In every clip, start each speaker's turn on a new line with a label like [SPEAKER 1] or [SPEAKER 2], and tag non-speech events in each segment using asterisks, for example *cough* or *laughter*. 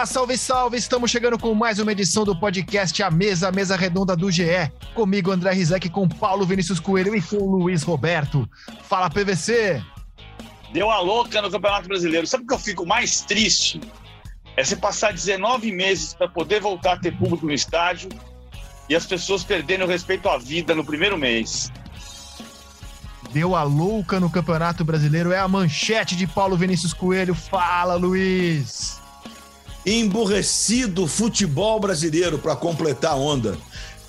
[SPEAKER 1] Olá, salve, salve! Estamos chegando com mais uma edição do podcast A Mesa, a Mesa Redonda do GE. Comigo, André Rizek, com Paulo Vinícius Coelho e com Luiz Roberto. Fala, PVC!
[SPEAKER 2] Deu a louca no Campeonato Brasileiro. Sabe o que eu fico mais triste? É você passar 19 meses para poder voltar a ter público no estádio e as pessoas perderem o respeito à vida no primeiro mês.
[SPEAKER 1] Deu a louca no Campeonato Brasileiro é a manchete de Paulo Vinícius Coelho. Fala, Luiz!
[SPEAKER 3] Emburrecido futebol brasileiro para completar a onda.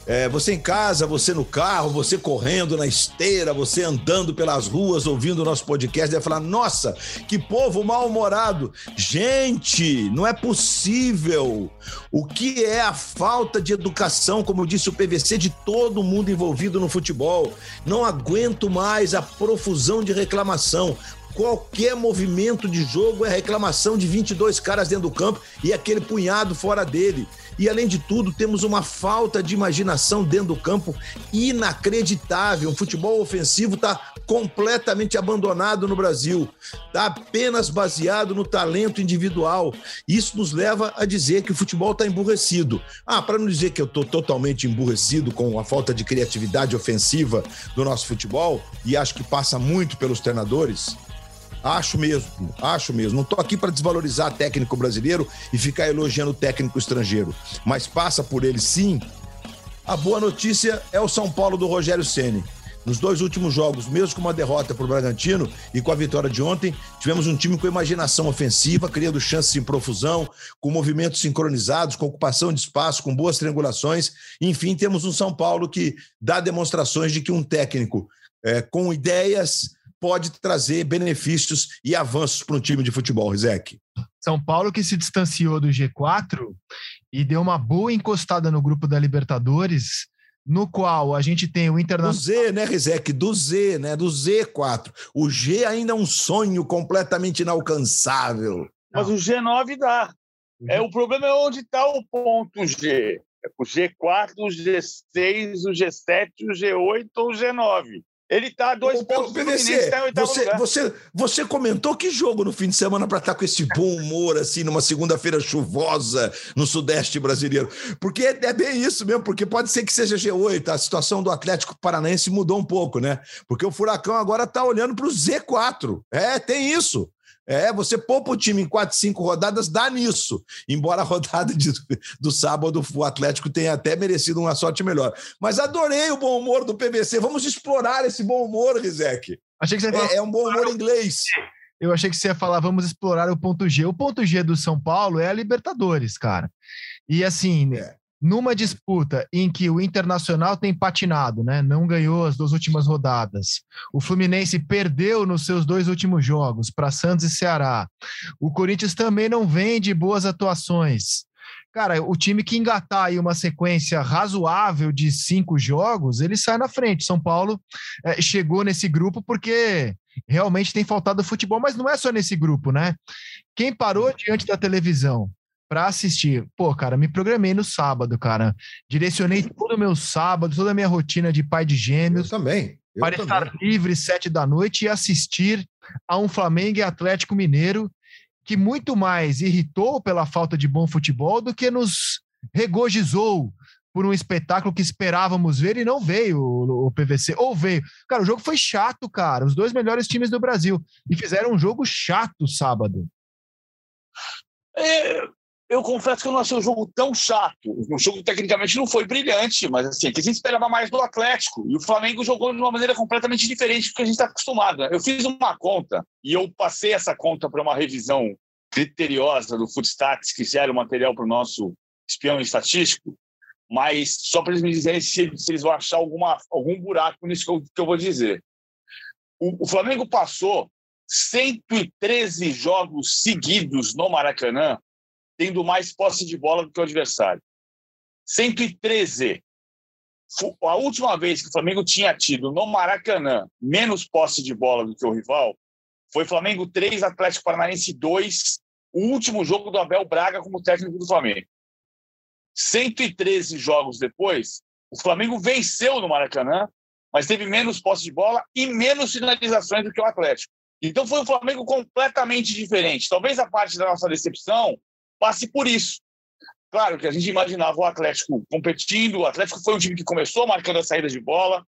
[SPEAKER 3] É, você em casa, você no carro, você correndo na esteira, você andando pelas ruas ouvindo o nosso podcast, deve falar: nossa, que povo mal-humorado. Gente, não é possível. O que é a falta de educação, como disse o PVC, de todo mundo envolvido no futebol? Não aguento mais a profusão de reclamação. Qualquer movimento de jogo é reclamação de 22 caras dentro do campo e aquele punhado fora dele. E além de tudo, temos uma falta de imaginação dentro do campo inacreditável. O futebol ofensivo está completamente abandonado no Brasil. Está apenas baseado no talento individual. Isso nos leva a dizer que o futebol está emburrecido. Ah, para não dizer que eu estou totalmente emburrecido com a falta de criatividade ofensiva do nosso futebol, e acho que passa muito pelos treinadores, Acho mesmo, acho mesmo. Não estou aqui para desvalorizar técnico brasileiro e ficar elogiando técnico estrangeiro, mas passa por ele sim. A boa notícia é o São Paulo do Rogério Ceni. Nos dois últimos jogos, mesmo com uma derrota para o Bragantino e com a vitória de ontem, tivemos um time com imaginação ofensiva, criando chances em profusão, com movimentos sincronizados, com ocupação de espaço, com boas triangulações. Enfim, temos um São Paulo que dá demonstrações de que um técnico é, com ideias pode trazer benefícios e avanços para um time de futebol, Rizek.
[SPEAKER 1] São Paulo que se distanciou do G4 e deu uma boa encostada no grupo da Libertadores, no qual a gente tem o Internacional.
[SPEAKER 3] Do Z, né, Rizek? Do Z, né? Do Z4. O G ainda é um sonho completamente inalcançável.
[SPEAKER 2] Mas o G9 dá. É, o problema é onde está o ponto G. É o G4, o G6, o G7, o G8 ou o G9. Ele está dois pontos
[SPEAKER 3] PVC, tá você, você, você comentou que jogo no fim de semana para estar tá com esse bom humor, assim, numa segunda-feira chuvosa no Sudeste brasileiro. Porque é, é, bem isso mesmo, porque pode ser que seja G8. A situação do Atlético Paranaense mudou um pouco, né? Porque o Furacão agora está olhando para o Z4. É, tem isso. É, você poupa o time em quatro, cinco rodadas, dá nisso. Embora a rodada de, do sábado o Atlético tenha até merecido uma sorte melhor. Mas adorei o bom humor do PVC. Vamos explorar esse bom humor, Rizek.
[SPEAKER 1] Achei que você
[SPEAKER 3] é, é um bom humor inglês.
[SPEAKER 1] Eu achei que você ia falar, vamos explorar o ponto G. O ponto G do São Paulo é a Libertadores, cara. E assim, é numa disputa em que o Internacional tem patinado, né? Não ganhou as duas últimas rodadas. O Fluminense perdeu nos seus dois últimos jogos para Santos e Ceará. O Corinthians também não vem de boas atuações. Cara, o time que engatar aí uma sequência razoável de cinco jogos, ele sai na frente. São Paulo é, chegou nesse grupo porque realmente tem faltado futebol, mas não é só nesse grupo, né? Quem parou diante da televisão para assistir. Pô, cara, me programei no sábado, cara. Direcionei todo o meu sábado, toda a minha rotina de pai de gêmeos.
[SPEAKER 3] Eu também.
[SPEAKER 1] Eu para também. estar livre sete da noite e assistir a um Flamengo e Atlético Mineiro que muito mais irritou pela falta de bom futebol do que nos regozijou por um espetáculo que esperávamos ver e não veio o, o, PVC. Ou veio. Cara, o jogo foi chato, cara. Os dois melhores times do Brasil. E fizeram um jogo chato sábado.
[SPEAKER 2] É, eu confesso que eu não achei o jogo tão chato. O jogo tecnicamente não foi brilhante, mas assim, é que a gente esperava mais do Atlético. E o Flamengo jogou de uma maneira completamente diferente do que a gente está acostumado. Né? Eu fiz uma conta e eu passei essa conta para uma revisão criteriosa do Footstats, que gera o material para o nosso espião estatístico, mas só para eles me dizerem se, se, eles vão achar alguma, algum buraco nisso que eu, que eu vou dizer. O, o Flamengo passou 113 jogos seguidos no Maracanã tendo mais posse de bola do que o adversário. 113. A última vez que o Flamengo tinha tido no Maracanã menos posse de bola do que o rival foi Flamengo 3, Atlético Paranaense 2, o último jogo do Abel Braga como técnico do Flamengo. 113 jogos depois, o Flamengo venceu no Maracanã, mas teve menos posse de bola e menos finalizações do que o Atlético. Então foi um Flamengo completamente diferente. Talvez a parte da nossa decepção passe por isso. Claro que a gente imaginava o Atlético competindo, o Atlético foi um time que começou marcando a saída de bola,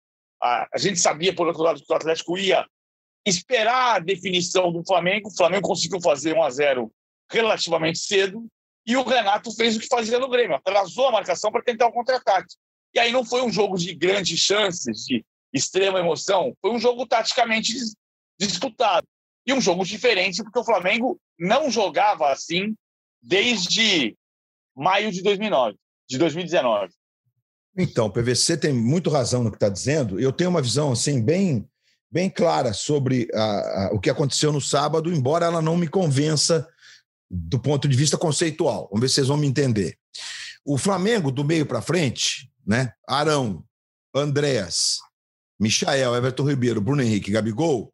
[SPEAKER 2] a, a gente sabia, por outro lado, que o Atlético ia esperar a definição do Flamengo, o Flamengo conseguiu fazer 1 a 0 relativamente cedo, e o Renato fez o que fazia no Grêmio, atrasou a marcação para tentar o contra-ataque. E aí não foi um jogo de grandes chances, de extrema emoção, foi um jogo taticamente disputado. E um jogo diferente, porque o Flamengo não jogava assim desde maio de 2009, de 2019.
[SPEAKER 3] Então, o PVC tem muito razão no que está dizendo. Eu tenho uma visão assim bem, bem clara sobre a, a, o que aconteceu no sábado, embora ela não me convença do ponto de vista conceitual. Vamos ver se vocês vão me entender. O Flamengo, do meio para frente, né? Arão, Andréas, Michael, Everton Ribeiro, Bruno Henrique, Gabigol,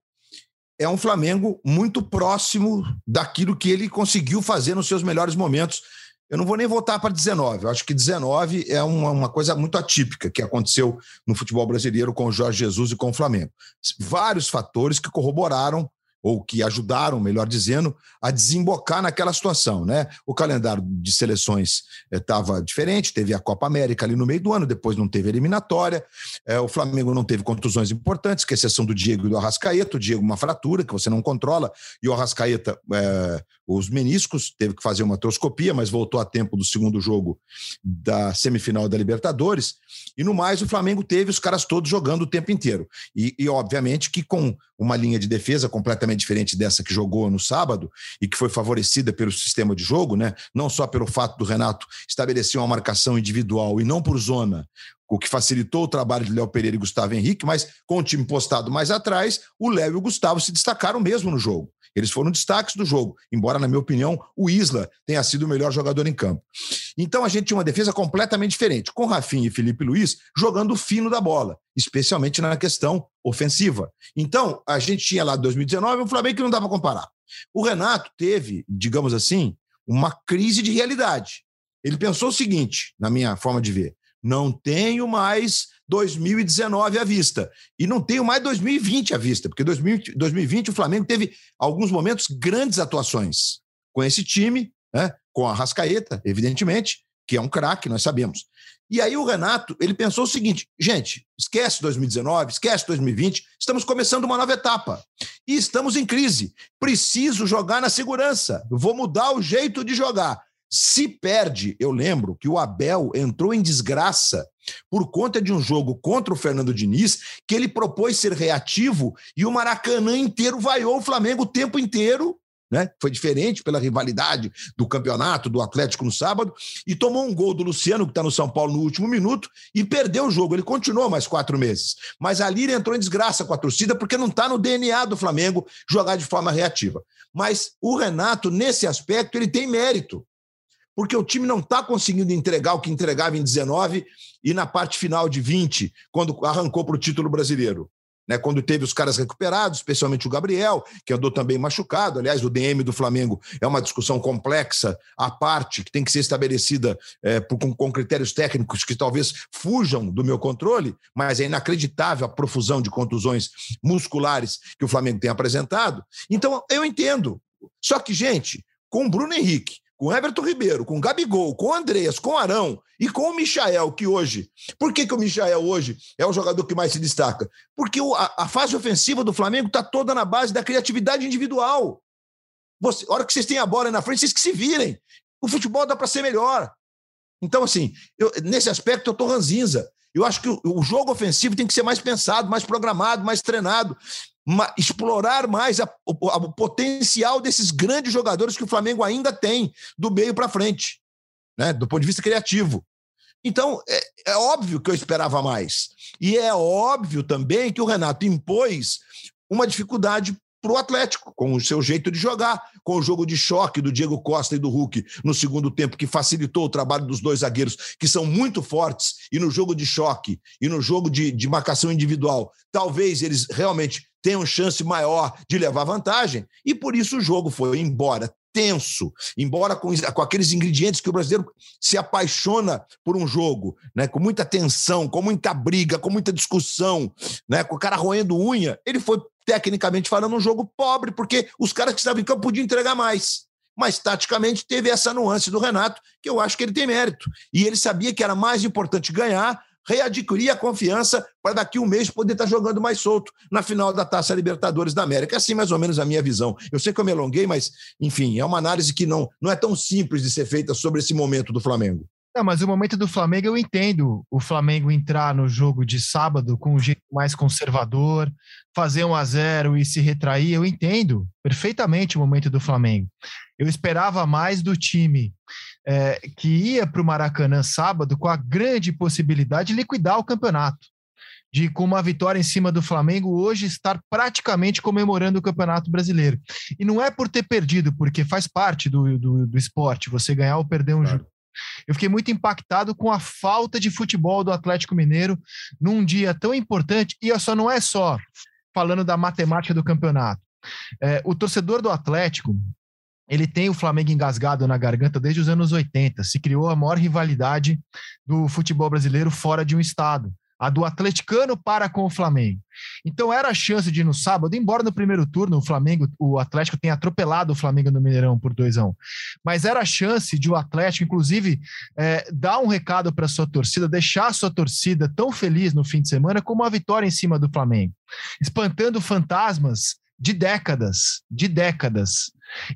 [SPEAKER 3] é um Flamengo muito próximo daquilo que ele conseguiu fazer nos seus melhores momentos. Eu não vou nem voltar para 19. Eu acho que 19 é uma, uma, coisa muito atípica que aconteceu no futebol brasileiro com o Jorge Jesus e com o Flamengo. Vários fatores que corroboraram ou que ajudaram, melhor dizendo, a desembocar naquela situação. Né? O calendário de seleções estava eh, diferente, teve a Copa América ali no meio do ano, depois não teve eliminatória. É, o Flamengo não teve contusões importantes, com exceção do Diego e do Arrascaeta. O Diego, uma fratura que você não controla, e o Arrascaeta, é, os meniscos, teve que fazer uma artroscopia, mas voltou a tempo do segundo jogo da semifinal da Libertadores. E no mais, o Flamengo teve os caras todos jogando o tempo inteiro. E, e obviamente, que com uma linha de defesa completamente diferente dessa que jogou no sábado e que foi favorecida pelo sistema de jogo, né? Não só pelo fato do Renato estabelecer uma marcação individual e não por zona, o que facilitou o trabalho de Léo Pereira e Gustavo Henrique, mas com o time postado mais atrás, o Léo e o Gustavo se destacaram mesmo no jogo. Eles foram destaques do jogo, embora, na minha opinião, o Isla tenha sido o melhor jogador em campo. Então a gente tinha uma defesa completamente diferente, com Rafinha e Felipe Luiz jogando fino da bola, especialmente na questão ofensiva. Então, a gente tinha lá 2019 um Flamengo que não dá para comparar. O Renato teve, digamos assim, uma crise de realidade. Ele pensou o seguinte, na minha forma de ver: não tenho mais 2019 à vista. E não tenho mais 2020 à vista, porque 2020 o Flamengo teve alguns momentos grandes atuações com esse time, né? com a Rascaeta, evidentemente, que é um craque, nós sabemos. E aí o Renato, ele pensou o seguinte, gente, esquece 2019, esquece 2020, estamos começando uma nova etapa. E estamos em crise. Preciso jogar na segurança. Vou mudar o jeito de jogar. Se perde, eu lembro que o Abel entrou em desgraça por conta de um jogo contra o Fernando Diniz, que ele propôs ser reativo e o Maracanã inteiro vaiou o Flamengo o tempo inteiro. Né? Foi diferente pela rivalidade do campeonato, do Atlético no sábado, e tomou um gol do Luciano, que está no São Paulo no último minuto, e perdeu o jogo. Ele continuou mais quatro meses. Mas ali ele entrou em desgraça com a torcida, porque não está no DNA do Flamengo jogar de forma reativa. Mas o Renato, nesse aspecto, ele tem mérito porque o time não está conseguindo entregar o que entregava em 19 e na parte final de 20, quando arrancou para o título brasileiro. Né, quando teve os caras recuperados, especialmente o Gabriel, que andou também machucado. Aliás, o DM do Flamengo é uma discussão complexa, à parte, que tem que ser estabelecida é, por, com, com, critérios técnicos que talvez fujam do meu controle, mas é inacreditável a profusão de contusões musculares que o Flamengo tem apresentado. Então, eu entendo. Só que, gente, com o Bruno Henrique, com Everton Ribeiro, com Gabigol, com Andreas, com Arão e com o Michael, que hoje. Por que, que o Michael hoje é o jogador que mais se destaca? Porque o, a, a, fase ofensiva do Flamengo está toda na base da criatividade individual. Você, a hora que vocês têm a bola na frente, vocês que se virem. O futebol dá para ser melhor. Então, assim, eu, nesse aspecto eu estou ranzinza. Eu acho que o, o jogo ofensivo tem que ser mais pensado, mais programado, mais treinado explorar mais a, o, o, potencial desses grandes jogadores que o Flamengo ainda tem do meio para frente, né? do ponto de vista criativo. Então, é, é, óbvio que eu esperava mais. E é óbvio também que o Renato impôs uma dificuldade para o Atlético, com o seu jeito de jogar, com o jogo de choque do Diego Costa e do Hulk no segundo tempo, que facilitou o trabalho dos dois zagueiros, que são muito fortes, e no jogo de choque e no jogo de, de marcação individual, talvez eles realmente tenham chance maior de levar vantagem, e por isso o jogo foi embora tenso, embora com, com aqueles ingredientes que o brasileiro se apaixona por um jogo, né, com muita tensão, com muita briga, com muita discussão, né, com o cara roendo unha, ele foi tecnicamente falando um jogo pobre, porque os caras que estavam em campo podiam entregar mais. mas taticamente teve essa nuance do Renato, que eu acho que ele tem mérito. E ele sabia que era mais importante ganhar, readquirir a confiança para daqui um mês poder estar jogando mais solto na final da Taça Libertadores da América. Assim, mais ou menos, a minha visão. Eu sei que eu me alonguei, mas, enfim, é uma análise que não, não é tão simples de ser feita sobre esse momento do Flamengo.
[SPEAKER 1] Não, mas o momento do Flamengo eu entendo o Flamengo entrar no jogo de sábado com um jeito mais conservador, fazer um a zero e se retrair. Eu entendo perfeitamente o momento do Flamengo. Eu esperava mais do time é, que ia para o Maracanã sábado com a grande possibilidade de liquidar o campeonato. De, com uma vitória em cima do Flamengo, hoje estar praticamente comemorando o Campeonato Brasileiro. E não é por ter perdido, porque faz parte do, do, do esporte, você ganhar ou perder um claro. jogo eu fiquei muito impactado com a falta de futebol do Atlético Mineiro num dia tão importante, e só não é só falando da matemática do campeonato. É, o torcedor do Atlético, ele tem o Flamengo engasgado na garganta desde os anos 80. Se criou a maior rivalidade do futebol brasileiro fora de um estado a do atleticano para com o Flamengo. Então era a chance de no sábado, embora no primeiro turno o Flamengo, o Atlético tenha atropelado o Flamengo no Mineirão por 2 a 1 um, mas era a chance de o Atlético, inclusive, é, dar um recado para sua torcida, deixar a sua torcida tão feliz no fim de semana como a vitória em cima do Flamengo, espantando fantasmas de décadas, de décadas.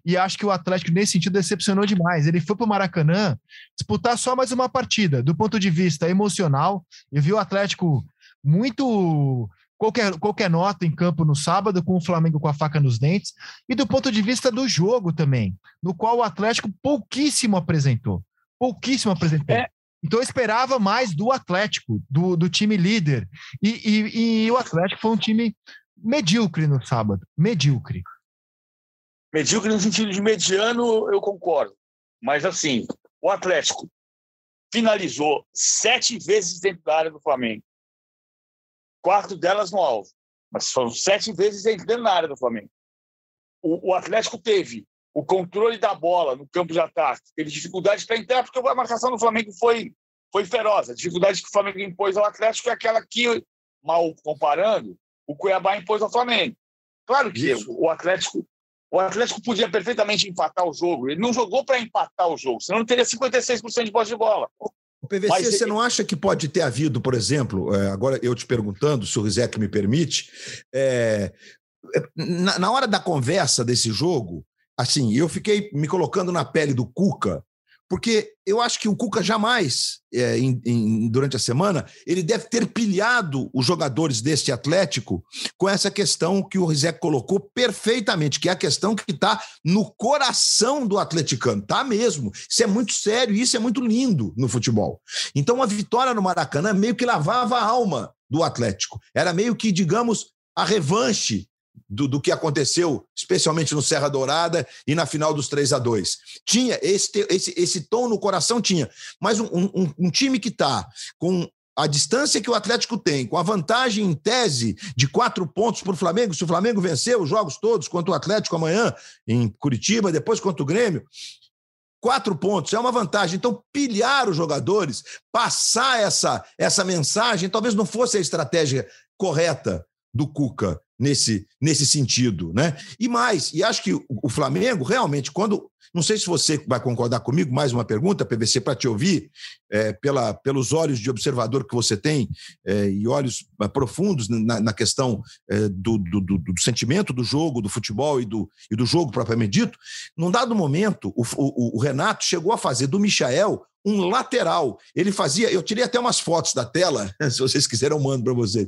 [SPEAKER 1] E acho que o Atlético, nesse sentido, decepcionou demais. Ele foi para o Maracanã disputar só mais uma partida. Do ponto de vista emocional, eu vi o Atlético muito. Qualquer, qualquer nota em campo no sábado, com o Flamengo com a faca nos dentes, e do ponto de vista do jogo também, no qual o Atlético pouquíssimo apresentou. Pouquíssimo apresentou. É. Então eu esperava mais do Atlético, do, do time líder. E, e, e o Atlético foi um time medíocre no sábado. Medíocre.
[SPEAKER 2] Medíocre no sentido de mediano, eu concordo. Mas, assim, o Atlético finalizou sete vezes dentro da área do Flamengo. Quatro delas no alvo. Mas foram sete vezes dentro da área do Flamengo. O, o Atlético teve o controle da bola no campo de ataque. Teve dificuldade para entrar, porque a marcação do Flamengo foi, foi feroz. A dificuldade que o Flamengo impôs ao Atlético é aquela que, mal comparando, o Cuiabá impôs ao Flamengo. Claro que Isso. o Atlético o Atlético podia perfeitamente empatar o jogo. Ele não jogou para empatar o jogo, senão não teria 56% de posse de bola.
[SPEAKER 3] O PVC, Mas você ele... não acha que pode ter havido, por exemplo, é, agora eu te perguntando, se o Rizek me permite, é, é, na, na hora da conversa desse jogo, assim, eu fiquei me colocando na pele do Cuca, porque eu acho que o Cuca jamais, é, em, em, durante a semana, ele deve ter pilhado os jogadores deste Atlético com essa questão que o Rizek colocou perfeitamente, que é a questão que está no coração do atleticano. Tá mesmo. Isso é muito sério e isso é muito lindo no futebol. Então, a vitória no Maracanã meio que lavava a alma do Atlético. Era meio que, digamos, a revanche do, do, que aconteceu, especialmente no Serra Dourada e na final dos 3 a 2 Tinha esse, esse, esse tom no coração, tinha. Mas um, um, um time que está com a distância que o Atlético tem, com a vantagem em tese de quatro pontos para o Flamengo, se o Flamengo vencer os jogos todos contra o Atlético amanhã, em Curitiba, depois contra o Grêmio, quatro pontos é uma vantagem. Então, pilhar os jogadores, passar essa, essa mensagem, talvez não fosse a estratégia correta do Cuca nesse, nesse sentido, né? E mais, e acho que o, Flamengo realmente, quando. Não sei se você vai concordar comigo, mais uma pergunta, PVC, para te ouvir, é, pela, pelos olhos de observador que você tem é, e olhos é, profundos na, na questão é, do, do, do, do, sentimento do jogo, do futebol e do, e do jogo propriamente dito. Num dado momento, o, o, o Renato chegou a fazer do Michael um lateral. Ele fazia, eu tirei até umas fotos da tela, *laughs* se vocês quiserem, eu mando para vocês.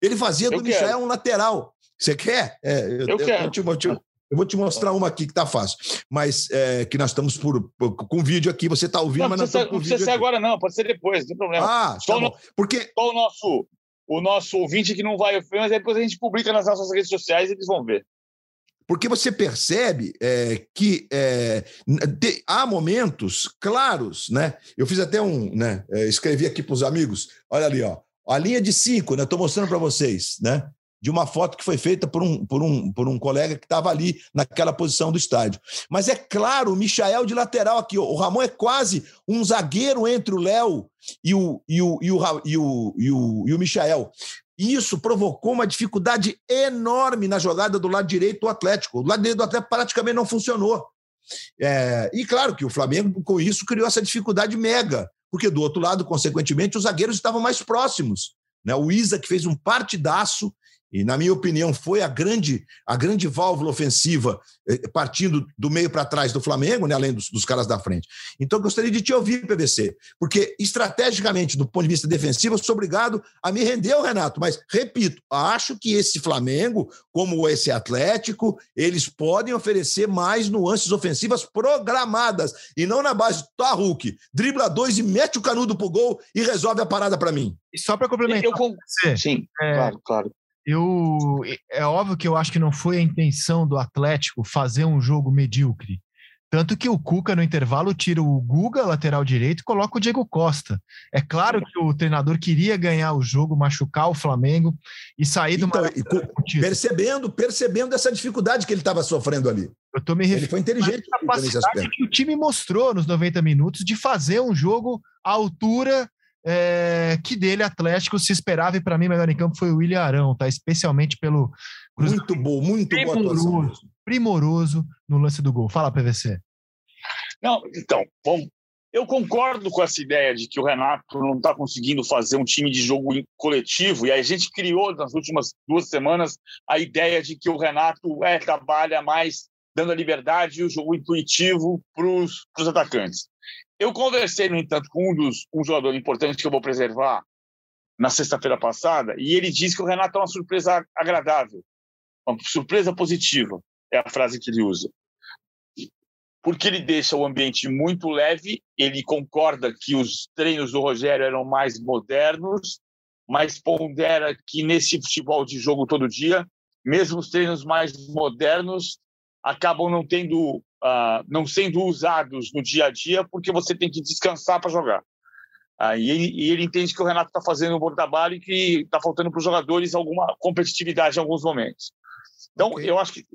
[SPEAKER 3] Ele fazia eu do quero. Um lateral. Você quer? É, eu, eu, quero. Eu, te, eu, te, eu, vou te mostrar uma aqui que tá fácil. Mas é, que nós estamos por, por, com vídeo aqui, você tá ouvindo, não, mas
[SPEAKER 2] não vídeo. Não precisa ser agora, não, pode ser depois, não tem problema.
[SPEAKER 3] Ah, só, tá no,
[SPEAKER 2] Porque... só o nosso, o nosso ouvinte que não vai ver, mas depois a gente publica nas nossas redes sociais e eles vão ver.
[SPEAKER 3] Porque você percebe é, que é, de, há momentos claros, né? Eu fiz até um, né? É, escrevi aqui para os amigos, olha ali, ó. A linha de cinco, né? Estou mostrando para vocês, né? De uma foto que foi feita por um, por um, por um colega que estava ali naquela posição do estádio. Mas é claro, o Michael de lateral aqui. O Ramon é quase um zagueiro entre o Léo e o, e o, e o, e o, e o, e o Michael. E isso provocou uma dificuldade enorme na jogada do lado direito do Atlético. O lado direito do Atlético praticamente não funcionou. É, e claro que o Flamengo, com isso, criou essa dificuldade mega, porque do outro lado, consequentemente, os zagueiros estavam mais próximos. Né? O Isa, que fez um partidaço, e, na minha opinião, foi a grande, a grande válvula ofensiva eh, partindo do meio para trás do Flamengo, né, além dos, dos, caras da frente. Então, eu gostaria de te ouvir, PVC, porque estrategicamente, do ponto de vista defensivo, eu sou obrigado a me render ao Renato. Mas, repito, acho que esse Flamengo, como esse Atlético, eles podem oferecer mais nuances ofensivas programadas e não na base, tá, Hulk, dribla dois e mete o canudo pro gol e resolve a parada para mim.
[SPEAKER 1] E só para complementar, eu,
[SPEAKER 2] eu, sim, é, claro, claro
[SPEAKER 1] eu é óbvio que eu acho que não foi a intenção do Atlético fazer um jogo medíocre. Tanto que o Cuca, no intervalo, tira o Guga, lateral direito, e coloca o Diego Costa. É claro que o treinador queria ganhar o jogo, machucar o Flamengo e sair do então,
[SPEAKER 3] percebendo, percebendo essa dificuldade que ele estava sofrendo ali.
[SPEAKER 1] Eu tô me referindo
[SPEAKER 3] ele foi inteligente
[SPEAKER 1] a capacidade que o time mostrou nos 90 minutos de fazer um jogo à altura é, que dele Atlético se esperava e para mim melhor em campo foi o William Arão, tá? Especialmente pelo
[SPEAKER 3] muito bom, muito primoroso,
[SPEAKER 1] boa primoroso no lance do gol. Fala PVC.
[SPEAKER 2] Não, então, bom, eu concordo com essa ideia de que o Renato não está conseguindo fazer um time de jogo coletivo e a gente criou nas últimas duas semanas a ideia de que o Renato é, trabalha mais dando a liberdade e o jogo intuitivo para os atacantes. Eu conversei, no entanto, com um dos um jogador importante que eu vou preservar na sexta-feira passada, e ele disse que o Renato é uma surpresa agradável, uma surpresa positiva, é a frase que ele usa. Porque ele deixa o ambiente muito leve, ele concorda que os treinos do Rogério eram mais modernos, mas pondera que nesse futebol de jogo todo dia, mesmo os treinos mais modernos acabam não tendo uh, não sendo usados no dia a dia porque você tem que descansar para jogar. Uh, e, ele, e, ele, entende que o Renato está fazendo um bom trabalho e que está faltando para os jogadores alguma competitividade em alguns momentos. Então, okay. eu acho que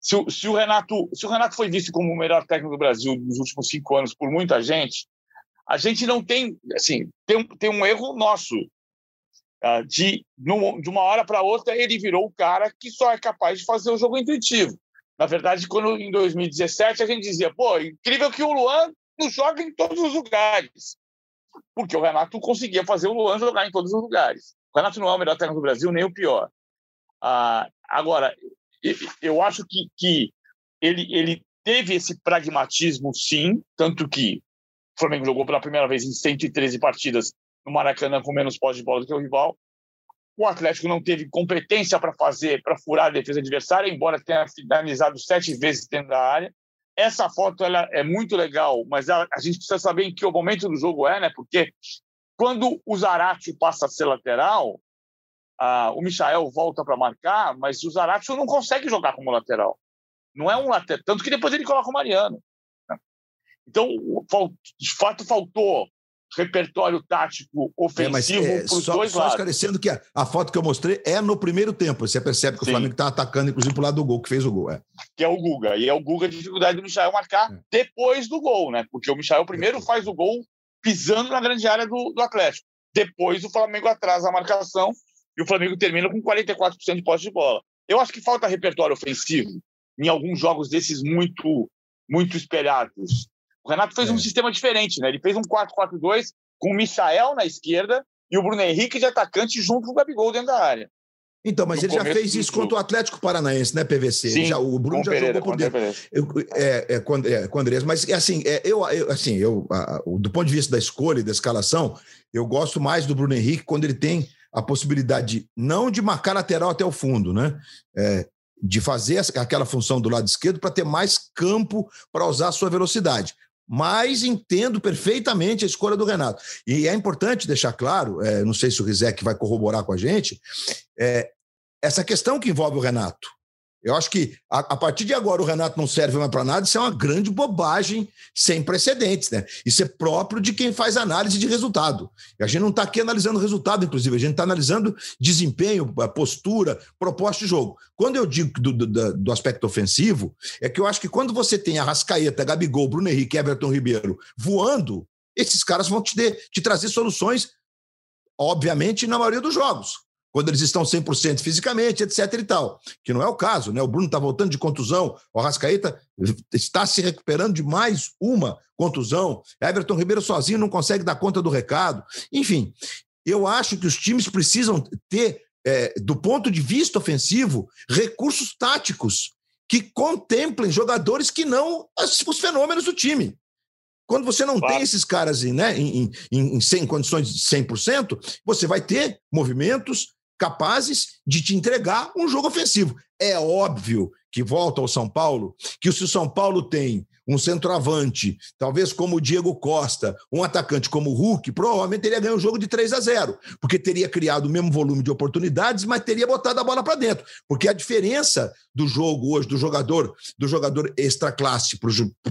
[SPEAKER 2] se, se, o Renato, se o Renato foi visto como o melhor técnico do Brasil nos últimos cinco anos por muita gente, a gente não tem, assim, tem um, tem um erro nosso. Uh, de, de uma hora para outra, ele virou o cara que só é capaz de fazer o jogo intuitivo. Na verdade, quando em 2017 a gente dizia, pô, incrível que o Luan não joga em todos os lugares. Porque o Renato conseguia fazer o Luan jogar em todos os lugares. O Renato não é o melhor técnico do Brasil, nem o pior. Ah, agora, eu acho que, que ele, ele teve esse pragmatismo, sim, tanto que o Flamengo jogou pela primeira vez em 113 partidas no Maracanã com menos posse de bola do que o rival. O Atlético não teve competência para fazer, para furar a defesa adversária, embora tenha finalizado sete vezes dentro da área. Essa foto ela é muito legal, mas a, a gente precisa saber em que momento do jogo é, né? Porque quando o Zarate passa a ser lateral, ah, o Michael volta para marcar, mas o Zarate não consegue jogar como lateral. Não é um lateral. Tanto que depois ele coloca o Mariano. Né? Então, de fato, faltou repertório tático ofensivo é, é, para os dois
[SPEAKER 3] só
[SPEAKER 2] lados.
[SPEAKER 3] Só esclarecendo que a, a, foto que eu mostrei é no primeiro tempo. Você percebe que Sim. o Flamengo está atacando, inclusive, para o lado do gol, que fez o gol. É.
[SPEAKER 2] Que é o Guga. E é o Guga de dificuldade do Michel marcar é. depois do gol, né? Porque o Michel primeiro faz o gol pisando na grande área do, do Atlético. Depois o Flamengo atrasa a marcação e o Flamengo termina com 44% de posse de bola. Eu acho que falta repertório ofensivo em alguns jogos desses muito muito espelhados. O Renato fez é. um sistema diferente, né? Ele fez um 4-4-2 com o Michael na esquerda e o Bruno Henrique de atacante junto com o Gabigol dentro da área.
[SPEAKER 3] Então, mas no ele já fez isso contra o Atlético Paranaense, né, PVC? Sim, já, o Bruno já Pereira, jogou por dentro. Eu, é, é, quando, é, com Andrés, mas assim, é, eu, eu, assim, eu, a, do ponto de vista da escolha e da escalação, eu gosto mais do Bruno Henrique quando ele tem a possibilidade de, não de marcar lateral até o fundo, né? É, de fazer aquela função do lado esquerdo para ter mais campo para usar a sua velocidade mas entendo perfeitamente a escolha do Renato. E é importante deixar claro, é, não sei se o Rizek vai corroborar com a gente, é, essa questão que envolve o Renato. Eu acho que a, a, partir de agora o Renato não serve mais para nada, isso é uma grande bobagem sem precedentes, né? Isso é próprio de quem faz análise de resultado. A gente não está aqui analisando resultado, inclusive, a gente está analisando desempenho, postura, proposta de jogo. Quando eu digo do, do, do, aspecto ofensivo, é que eu acho que quando você tem a Rascaeta, Gabigol, Bruno Henrique, Everton Ribeiro voando, esses caras vão te, de, te trazer soluções, obviamente, na maioria dos jogos. Quando eles estão 100% fisicamente, etc e tal, que não é o caso, né? O Bruno está voltando de contusão, o Rascaíta está se recuperando de mais uma contusão, Everton Ribeiro sozinho não consegue dar conta do recado. Enfim, eu acho que os times precisam ter, é, do ponto de vista ofensivo, recursos táticos que contemplem jogadores que não os fenômenos do time. Quando você não claro. tem esses caras né, em, em, em, em condições de 100%, você vai ter movimentos capazes de te entregar um jogo ofensivo. É óbvio que volta ao São Paulo, que se o São Paulo tem um centroavante, talvez como o Diego Costa, um atacante como o Hulk, provavelmente teria ganho o jogo de 3 a 0, porque teria criado o mesmo volume de oportunidades, mas teria botado a bola para dentro. Porque a diferença do jogo hoje, do jogador, do jogador extra classe para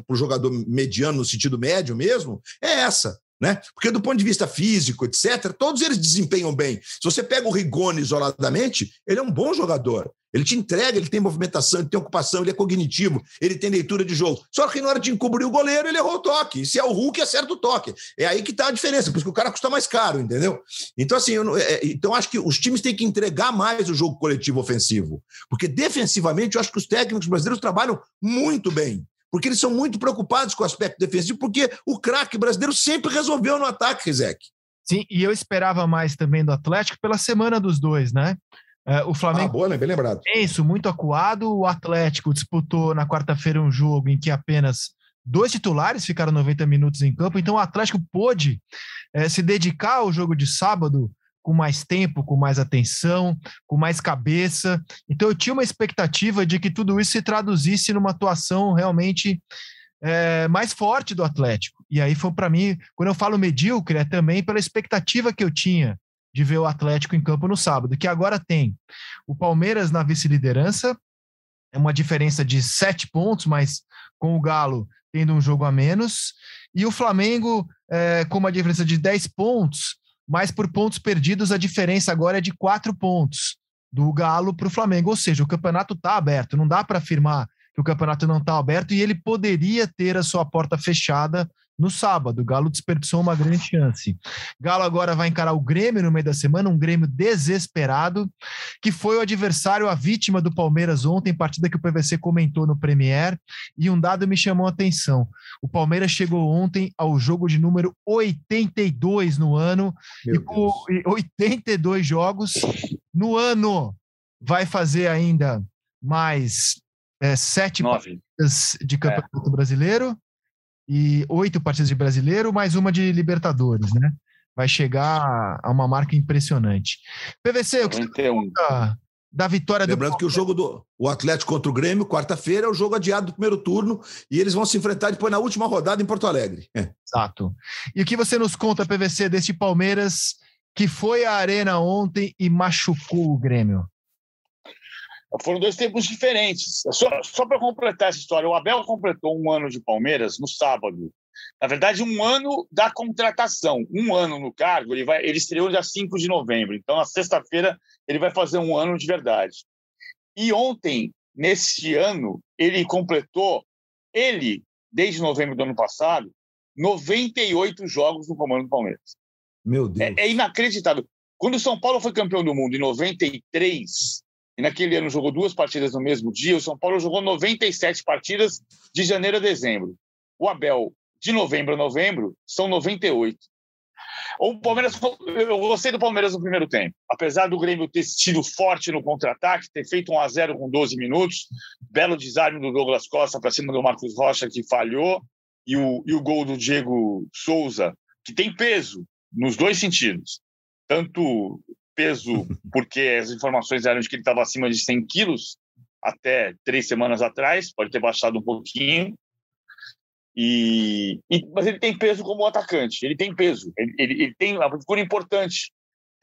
[SPEAKER 3] o jogador mediano, no sentido médio mesmo, é essa. Né? Porque do ponto de vista físico, etc., todos eles desempenham bem. Se você pega o Rigoni isoladamente, ele é um bom jogador. Ele te entrega, ele tem movimentação, ele tem ocupação, ele é cognitivo, ele tem leitura de jogo. Só que na hora de encobrir o goleiro, ele errou o toque. E se é o Hulk, acerta o toque. É aí que está a diferença, porque o cara custa mais caro, entendeu? Então, assim, eu, é, então acho que os times têm que entregar mais o jogo coletivo ofensivo. Porque defensivamente, eu acho que os técnicos brasileiros trabalham muito bem porque eles são muito preocupados com o aspecto defensivo, porque o craque brasileiro sempre resolveu no ataque, Rizek.
[SPEAKER 1] Sim, e eu esperava mais também do Atlético pela semana dos dois, né? Uh, o Flamengo. Ah,
[SPEAKER 3] boa, né? Bem lembrado.
[SPEAKER 1] Isso, muito acuado. O Atlético disputou na quarta-feira um jogo em que apenas dois titulares ficaram 90 minutos em campo, então o Atlético pôde uh, se dedicar ao jogo de sábado com mais tempo, com mais atenção, com mais cabeça. Então eu tinha uma expectativa de que tudo isso se traduzisse numa atuação realmente é, mais forte do Atlético. E aí foi para mim, quando eu falo medíocre, é também pela expectativa que eu tinha de ver o Atlético em campo no sábado, que agora tem o Palmeiras na vice-liderança, é uma diferença de sete pontos, mas com o Galo tendo um jogo a menos, e o Flamengo é, com uma diferença de dez pontos, mas por pontos perdidos a diferença agora é de quatro pontos do Galo para o Flamengo. Ou seja, o campeonato está aberto, não dá para afirmar que o campeonato não está aberto e ele poderia ter a sua porta fechada no sábado. O Galo desperdiçou uma grande chance. Galo agora vai encarar o Grêmio no meio da semana, um Grêmio desesperado, que foi o adversário, a vítima do Palmeiras ontem, partida que o PVC comentou no Premier, e um dado me chamou a atenção. O Palmeiras chegou ontem ao jogo de número 82 no ano, Meu e com 82 jogos no ano. Vai fazer ainda mais é, sete
[SPEAKER 2] Nove.
[SPEAKER 1] partidas de Campeonato é. Brasileiro e oito partidas de brasileiro, mais uma de Libertadores, né? Vai chegar a uma marca impressionante. PVC, o que você conta da vitória
[SPEAKER 3] Lembrando do... que o jogo do o Atlético contra o Grêmio, quarta-feira, é o jogo adiado do primeiro turno e eles vão se enfrentar depois na última rodada em Porto Alegre.
[SPEAKER 1] É. Exato. E o que você nos conta, PVC, deste Palmeiras que foi à Arena ontem e machucou o Grêmio?
[SPEAKER 2] Foram dois tempos diferentes. Só, só para completar essa história, o Abel completou um ano de Palmeiras no sábado. Na verdade, um ano da contratação. Um ano no cargo, ele, vai, ele estreou dia 5 de novembro. Então, na sexta-feira, ele vai fazer um ano de verdade. E ontem, nesse ano, ele completou, ele, desde novembro do ano passado, 98 jogos no comando do Palmeiras.
[SPEAKER 3] Meu Deus.
[SPEAKER 2] É, é inacreditável. Quando o São Paulo foi campeão do mundo em 93, e naquele ano jogou duas partidas no mesmo dia. O São Paulo jogou 97 partidas de janeiro a dezembro. O Abel, de novembro a novembro, são 98. O Palmeiras, eu gostei do Palmeiras no primeiro tempo. Apesar do Grêmio ter sido forte no contra-ataque, ter feito 1 a 0 com 12 minutos, belo desarme do Douglas Costa para cima do Marcos Rocha, que falhou, e o, e o gol do Diego Souza, que tem peso nos dois sentidos. Tanto peso, *laughs* porque as informações eram de que ele estava acima de 100 quilos até três semanas atrás, pode ter baixado um pouquinho. E, e mas ele tem peso como atacante, ele tem peso, ele, ele, ele tem uma figura importante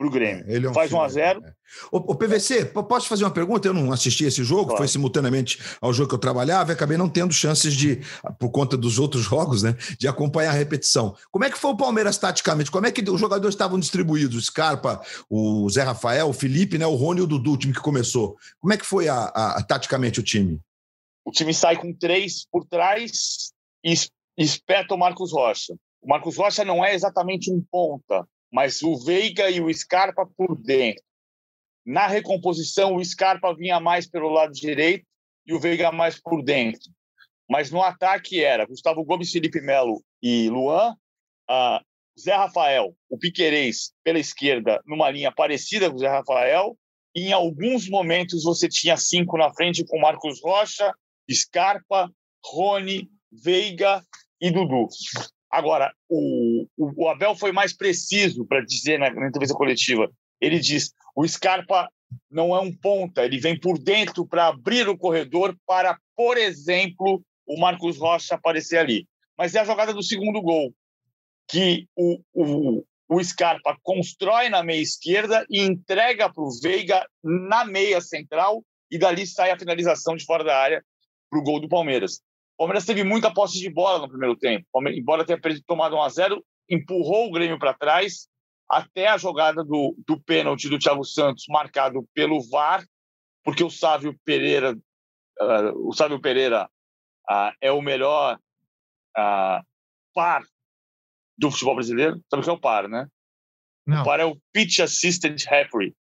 [SPEAKER 2] para o Grêmio. É, ele é um Faz 1 a 0 é.
[SPEAKER 3] o, o, PVC, posso fazer uma pergunta? Eu não assisti esse jogo, claro. foi simultaneamente ao jogo que eu trabalhava e acabei não tendo chances de, por conta dos outros *laughs* jogos, né, de acompanhar a repetição. Como é que foi o Palmeiras taticamente? Como é que os jogadores estavam distribuídos? O Scarpa, o Zé Rafael, o Felipe, né, o Rony e o Dudu, o time que começou. Como é que foi a, a, a taticamente o time?
[SPEAKER 2] O time sai com três por trás e espeta o Marcos Rocha. O Marcos Rocha não é exatamente um ponta, mas o Veiga e o Scarpa por dentro. na recomposição, o Scarpa vinha mais pelo lado direito e o Veiga mais por dentro. Mas no ataque era Gustavo Gomes, Felipe Melo e Luan, uh, Zé Rafael, o Piquerez pela esquerda, numa linha parecida com o Zé Rafael. E em alguns momentos você tinha cinco na frente com Marcos Rocha, Scarpa, Rony, Veiga e Dudu. Agora, o, o, Abel foi mais preciso para dizer na, na entrevista coletiva. Ele diz: o Scarpa não é um ponta, ele vem por dentro para abrir o corredor para, por exemplo, o Marcos Rocha aparecer ali. Mas é a jogada do segundo gol, que o, o, o Scarpa constrói na meia esquerda e entrega para o Veiga na meia central, e dali sai a finalização de fora da área para o gol do Palmeiras. O Palmeiras teve muita posse de bola no primeiro tempo. Embora tenha tomado 1 a 0 empurrou o Grêmio para trás até a jogada do, do pênalti do Thiago Santos, marcado pelo VAR, porque o Sávio Pereira, uh, o Sávio Pereira uh, é o melhor uh, par do futebol brasileiro. Sabe o que é o par, né? Não. O par é o pitch assistant referee.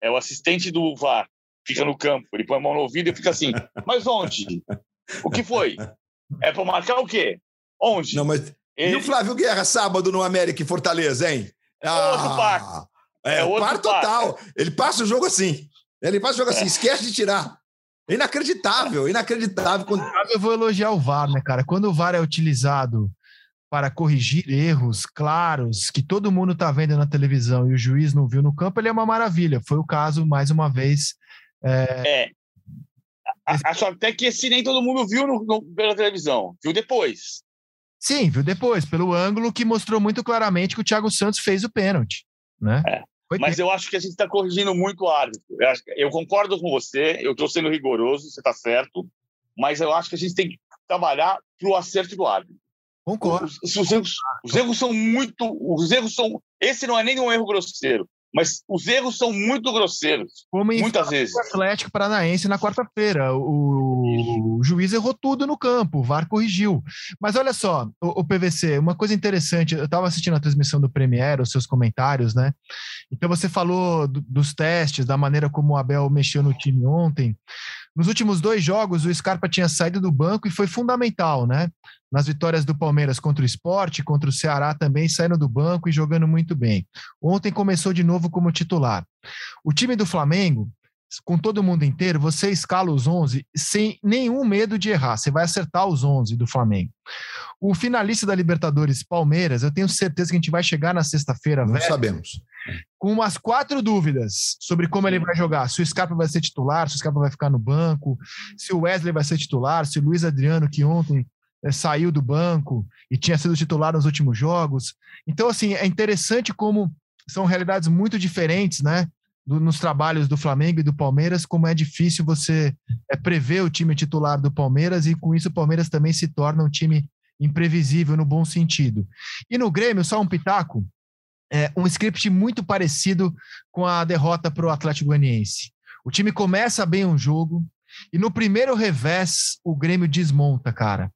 [SPEAKER 2] É o assistente do VAR. Fica no campo. Ele põe a mão no ouvido e fica assim. Mas onde? O que foi? É para marcar o quê? Onde?
[SPEAKER 3] Não, mas. Ele... E o Flávio Guerra, sábado no América e Fortaleza, hein?
[SPEAKER 2] É outro ah, par.
[SPEAKER 3] É, é outro par total. Par. Ele passa o jogo assim. Ele passa o jogo assim, é. esquece de tirar. Inacreditável, inacreditável. Quando...
[SPEAKER 1] Eu vou elogiar o VAR, né, cara? Quando o VAR é utilizado para corrigir erros claros que todo mundo está vendo na televisão e o juiz não viu no campo, ele é uma maravilha. Foi o caso, mais uma vez.
[SPEAKER 2] É. é. Acho até que esse nem todo mundo viu no, no, pela televisão, viu depois.
[SPEAKER 1] Sim, viu depois, pelo ângulo que mostrou muito claramente que o Thiago Santos fez o pênalti. Né?
[SPEAKER 2] É. Mas eu acho que a gente está corrigindo muito o árbitro. Eu, acho, eu concordo com você, eu estou sendo rigoroso, você está certo, mas eu acho que a gente tem que trabalhar para o acerto do árbitro.
[SPEAKER 1] Concordo.
[SPEAKER 2] Os, os, erros, os erros são muito. Os erros são. Esse não é nem um erro grosseiro mas os erros são muito grosseiros. Como muitas vezes. O
[SPEAKER 1] Atlético Paranaense na quarta-feira. O, o, juiz errou tudo no campo, o VAR corrigiu. Mas olha só, o, o PVC, uma coisa interessante, eu estava assistindo a transmissão do Premier, os seus comentários, né? Então você falou do, dos testes, da maneira como o Abel mexeu no time ontem. Nos últimos dois jogos, o Scarpa tinha saído do banco e foi fundamental, né? Nas vitórias do Palmeiras contra o Esporte, contra o Ceará também, saindo do banco e jogando muito bem. Ontem começou de novo como titular. O time do Flamengo, com todo mundo inteiro, você escala os 11 sem nenhum medo de errar. Você vai acertar os 11 do Flamengo. O finalista da Libertadores, Palmeiras, eu tenho certeza que a gente vai chegar na sexta-feira.
[SPEAKER 3] Não sabemos.
[SPEAKER 1] Com umas quatro dúvidas sobre como ele vai jogar. Se o Scarpa vai ser titular, se o Scarpa vai ficar no banco, se o Wesley vai ser titular, se o Luiz Adriano, que ontem saiu do banco e tinha sido titular nos últimos jogos. Então, assim, é interessante como são realidades muito diferentes, né? Do, nos trabalhos do Flamengo e do Palmeiras, como é difícil você é, prever o time titular do Palmeiras e com isso o Palmeiras também se torna um time imprevisível no bom sentido. E no Grêmio, só um pitaco, é, um script muito parecido com a derrota para o Atlético Goianiense. O time começa bem um jogo, e no primeiro revés, o Grêmio desmonta, cara.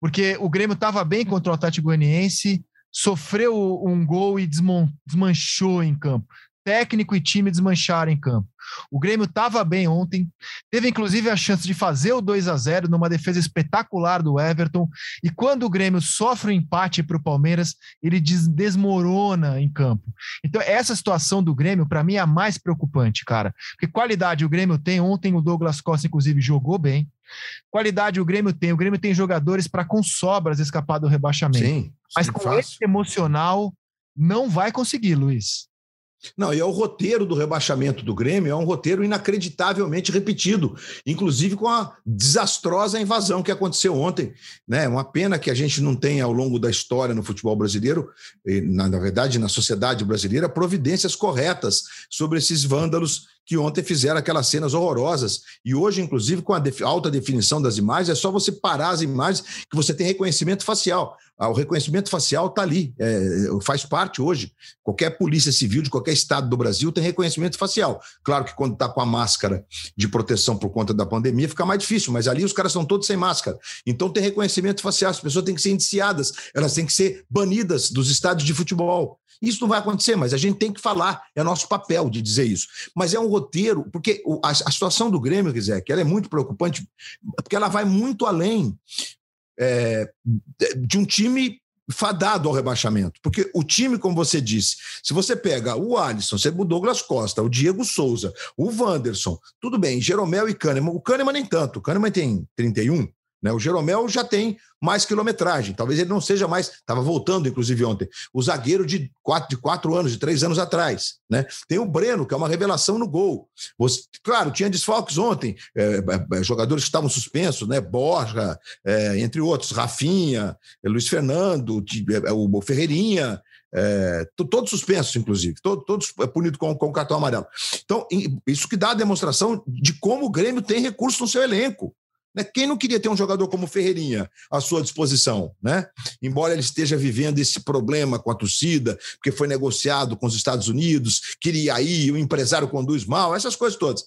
[SPEAKER 1] Porque o Grêmio estava bem contra o Atlético Goianiense, sofreu um gol e desmanchou em campo técnico e time desmancharam em campo. O Grêmio estava bem ontem, teve inclusive a chance de fazer o 2 a 0 numa defesa espetacular do Everton, e quando o Grêmio sofre o um empate para o Palmeiras, ele des desmorona em campo. Então, essa situação do Grêmio, para mim, é a mais preocupante, cara. Porque qualidade o Grêmio tem, ontem o Douglas Costa, inclusive, jogou bem. Qualidade o Grêmio tem, o Grêmio tem jogadores para com sobras escapar do rebaixamento. Sim, Mas com fácil. esse emocional, não vai conseguir, Luiz.
[SPEAKER 3] Não, e é o roteiro do rebaixamento do Grêmio, é um roteiro inacreditavelmente repetido, inclusive com a desastrosa invasão que aconteceu ontem. Né? Uma pena que a gente não tenha, ao longo da história no futebol brasileiro, na, na verdade, na sociedade brasileira, providências corretas sobre esses vândalos que ontem fizeram aquelas cenas horrorosas. E hoje, inclusive, com a def alta definição das imagens, é só você parar as imagens que você tem reconhecimento facial. Ah, o reconhecimento facial está ali, é, faz parte hoje. Qualquer polícia civil de qualquer estado do Brasil tem reconhecimento facial. Claro que quando está com a máscara de proteção por conta da pandemia fica mais difícil, mas ali os caras são todos sem máscara. Então tem reconhecimento facial, as pessoas têm que ser indiciadas, elas têm que ser banidas dos estádios de futebol. Isso não vai acontecer, mas a gente tem que falar, é nosso papel de dizer isso. Mas é um roteiro, porque a, situação do Grêmio, quiser, que ela é muito preocupante, porque ela vai muito além é, de um time fadado ao rebaixamento. Porque o time, como você disse, se você pega o Alisson, o Douglas Costa, o Diego Souza, o Wanderson, tudo bem, Jeromel e Kahneman. O Kahneman nem tanto, o Kahneman tem 31, né? O Jeromel já tem mais quilometragem, talvez ele não seja mais. Estava voltando, inclusive, ontem. O zagueiro de quatro, de quatro anos, de três anos atrás. Né? Tem o Breno, que é uma revelação no gol. Você, claro, tinha desfalques ontem, é, é, é jogadores que estavam suspensos, né? Borja, é, entre outros, Rafinha, é, Luiz Fernando, é, o Ferreirinha. todos suspensos, inclusive, todos, todos punidos com, com cartão amarelo. Então, isso que dá a demonstração de como o Grêmio tem recursos no seu elenco. Né? Quem não queria ter um jogador como Ferreirinha à sua disposição? Né? Embora ele esteja vivendo esse problema com a torcida, porque foi negociado com os Estados Unidos, queria ir, o empresário conduz mal, essas coisas todas.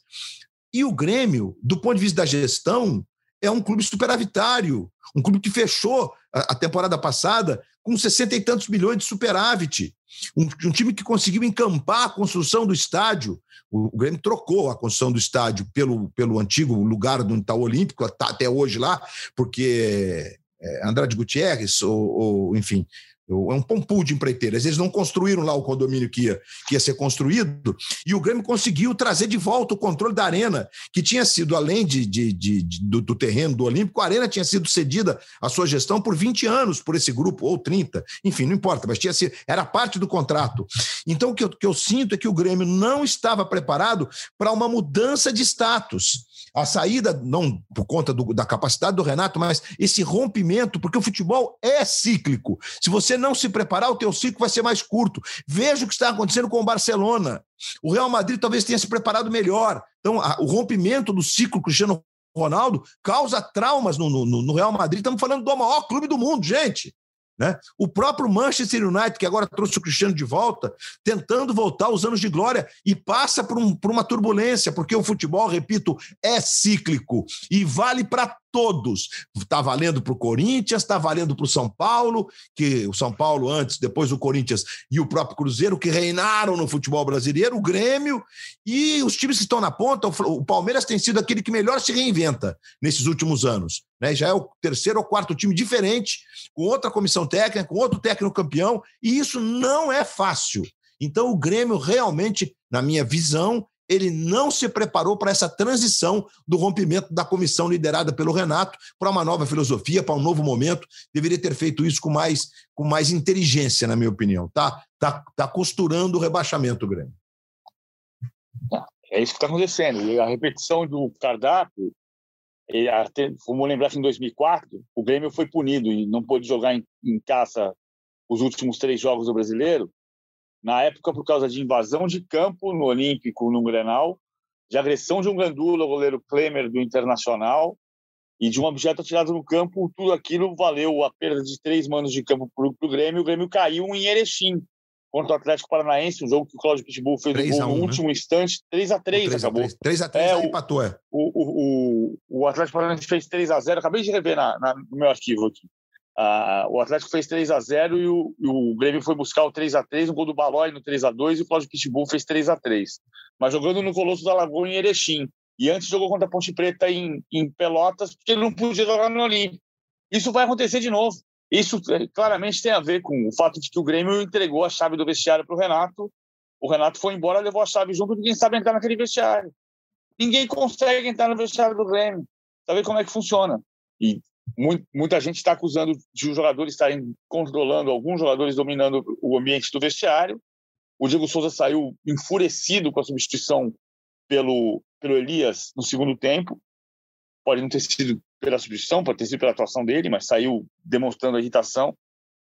[SPEAKER 3] E o Grêmio, do ponto de vista da gestão, é um clube superavitário, um clube que fechou a temporada passada com 60 e tantos milhões de superávit. Um, um, time que conseguiu encampar a construção do estádio. O, o, Grêmio trocou a construção do estádio pelo, pelo antigo lugar do Itaú Olímpico, tá até hoje lá, porque é, Andrade Gutierrez, ou, ou enfim, é um pool de empreiteiras. Eles não construíram lá o condomínio que ia, que ia ser construído, e o Grêmio conseguiu trazer de volta o controle da arena, que tinha sido, além de, de, de, de do, do, terreno do Olímpico, a arena tinha sido cedida à sua gestão por 20 anos por esse grupo, ou 30, enfim, não importa, mas tinha sido, era parte do contrato. Então, o que eu, que eu sinto é que o Grêmio não estava preparado para uma mudança de status. A saída, não por conta do, da capacidade do Renato, mas esse rompimento, porque o futebol é cíclico. Se você não se preparar, o teu ciclo vai ser mais curto. Veja o que está acontecendo com o Barcelona. O Real Madrid talvez tenha se preparado melhor. Então, a, o rompimento do ciclo Cristiano Ronaldo causa traumas no, no, no Real Madrid. Estamos falando do maior clube do mundo, gente. Né? O próprio Manchester United, que agora trouxe o Cristiano de volta, tentando voltar aos anos de glória e passa por, um, por uma turbulência, porque o futebol, repito, é cíclico e vale para todos. Está valendo para o Corinthians, está valendo para o São Paulo, que o São Paulo antes, depois o Corinthians e o próprio Cruzeiro, que reinaram no futebol brasileiro, o Grêmio e os times que estão na ponta. O Palmeiras tem sido aquele que melhor se reinventa nesses últimos anos. Né? Já é o terceiro ou quarto time diferente, com outra comissão técnica, com outro técnico campeão, e isso não é fácil. Então, o Grêmio realmente, na minha visão, ele não se preparou para essa transição do rompimento da comissão liderada pelo Renato para uma nova filosofia, para um novo momento. Deveria ter feito isso com mais, com mais inteligência, na minha opinião. Tá, tá, tá costurando o rebaixamento, Grêmio.
[SPEAKER 2] É isso que está acontecendo. E a repetição do cardápio, vamos lembrar que em 2004 o Grêmio foi punido e não pôde jogar em, em casa os últimos três jogos do Brasileiro na época por causa de invasão de campo no Olímpico, no Grenal, de agressão de um gandula, o goleiro Klemer do Internacional, e de um objeto atirado no campo, tudo aquilo valeu a perda de três manos de campo para o Grêmio. O Grêmio caiu em Erechim contra o Atlético Paranaense, um jogo que o Cláudio Pitbull fez no, gol 1, no né? último instante, 3 a 3 acabou.
[SPEAKER 3] 3 a 3 é, empatou, é.
[SPEAKER 2] O, o, o, o Atlético Paranaense fez 3 a 0 acabei de rever na, na, no meu arquivo aqui. Ah, o Atlético fez 3 a 0 e o, e o Grêmio foi buscar o 3 a 3 um gol do Balói no 3 a 2 e o Cláudio Pitbull fez 3 a 3 Mas jogando no Colosso da Lagoa em Erechim. E antes jogou contra a Ponte Preta em, em Pelotas, porque ele não podia jogar no Olímpico. Isso vai acontecer de novo. Isso eh, claramente tem a ver com o fato de que o Grêmio entregou a chave do vestiário para o Renato. O Renato foi embora, levou a chave junto, ninguém sabe entrar naquele vestiário. Ninguém consegue entrar no vestiário do Grêmio. Saber como é que funciona. E muita gente está acusando de os jogadores estarem controlando, alguns jogadores dominando o ambiente do vestiário. O Diego Souza saiu enfurecido com a substituição pelo, pelo Elias no segundo tempo. Pode não ter sido pela substituição, pode ter sido pela atuação dele, mas saiu demonstrando agitação.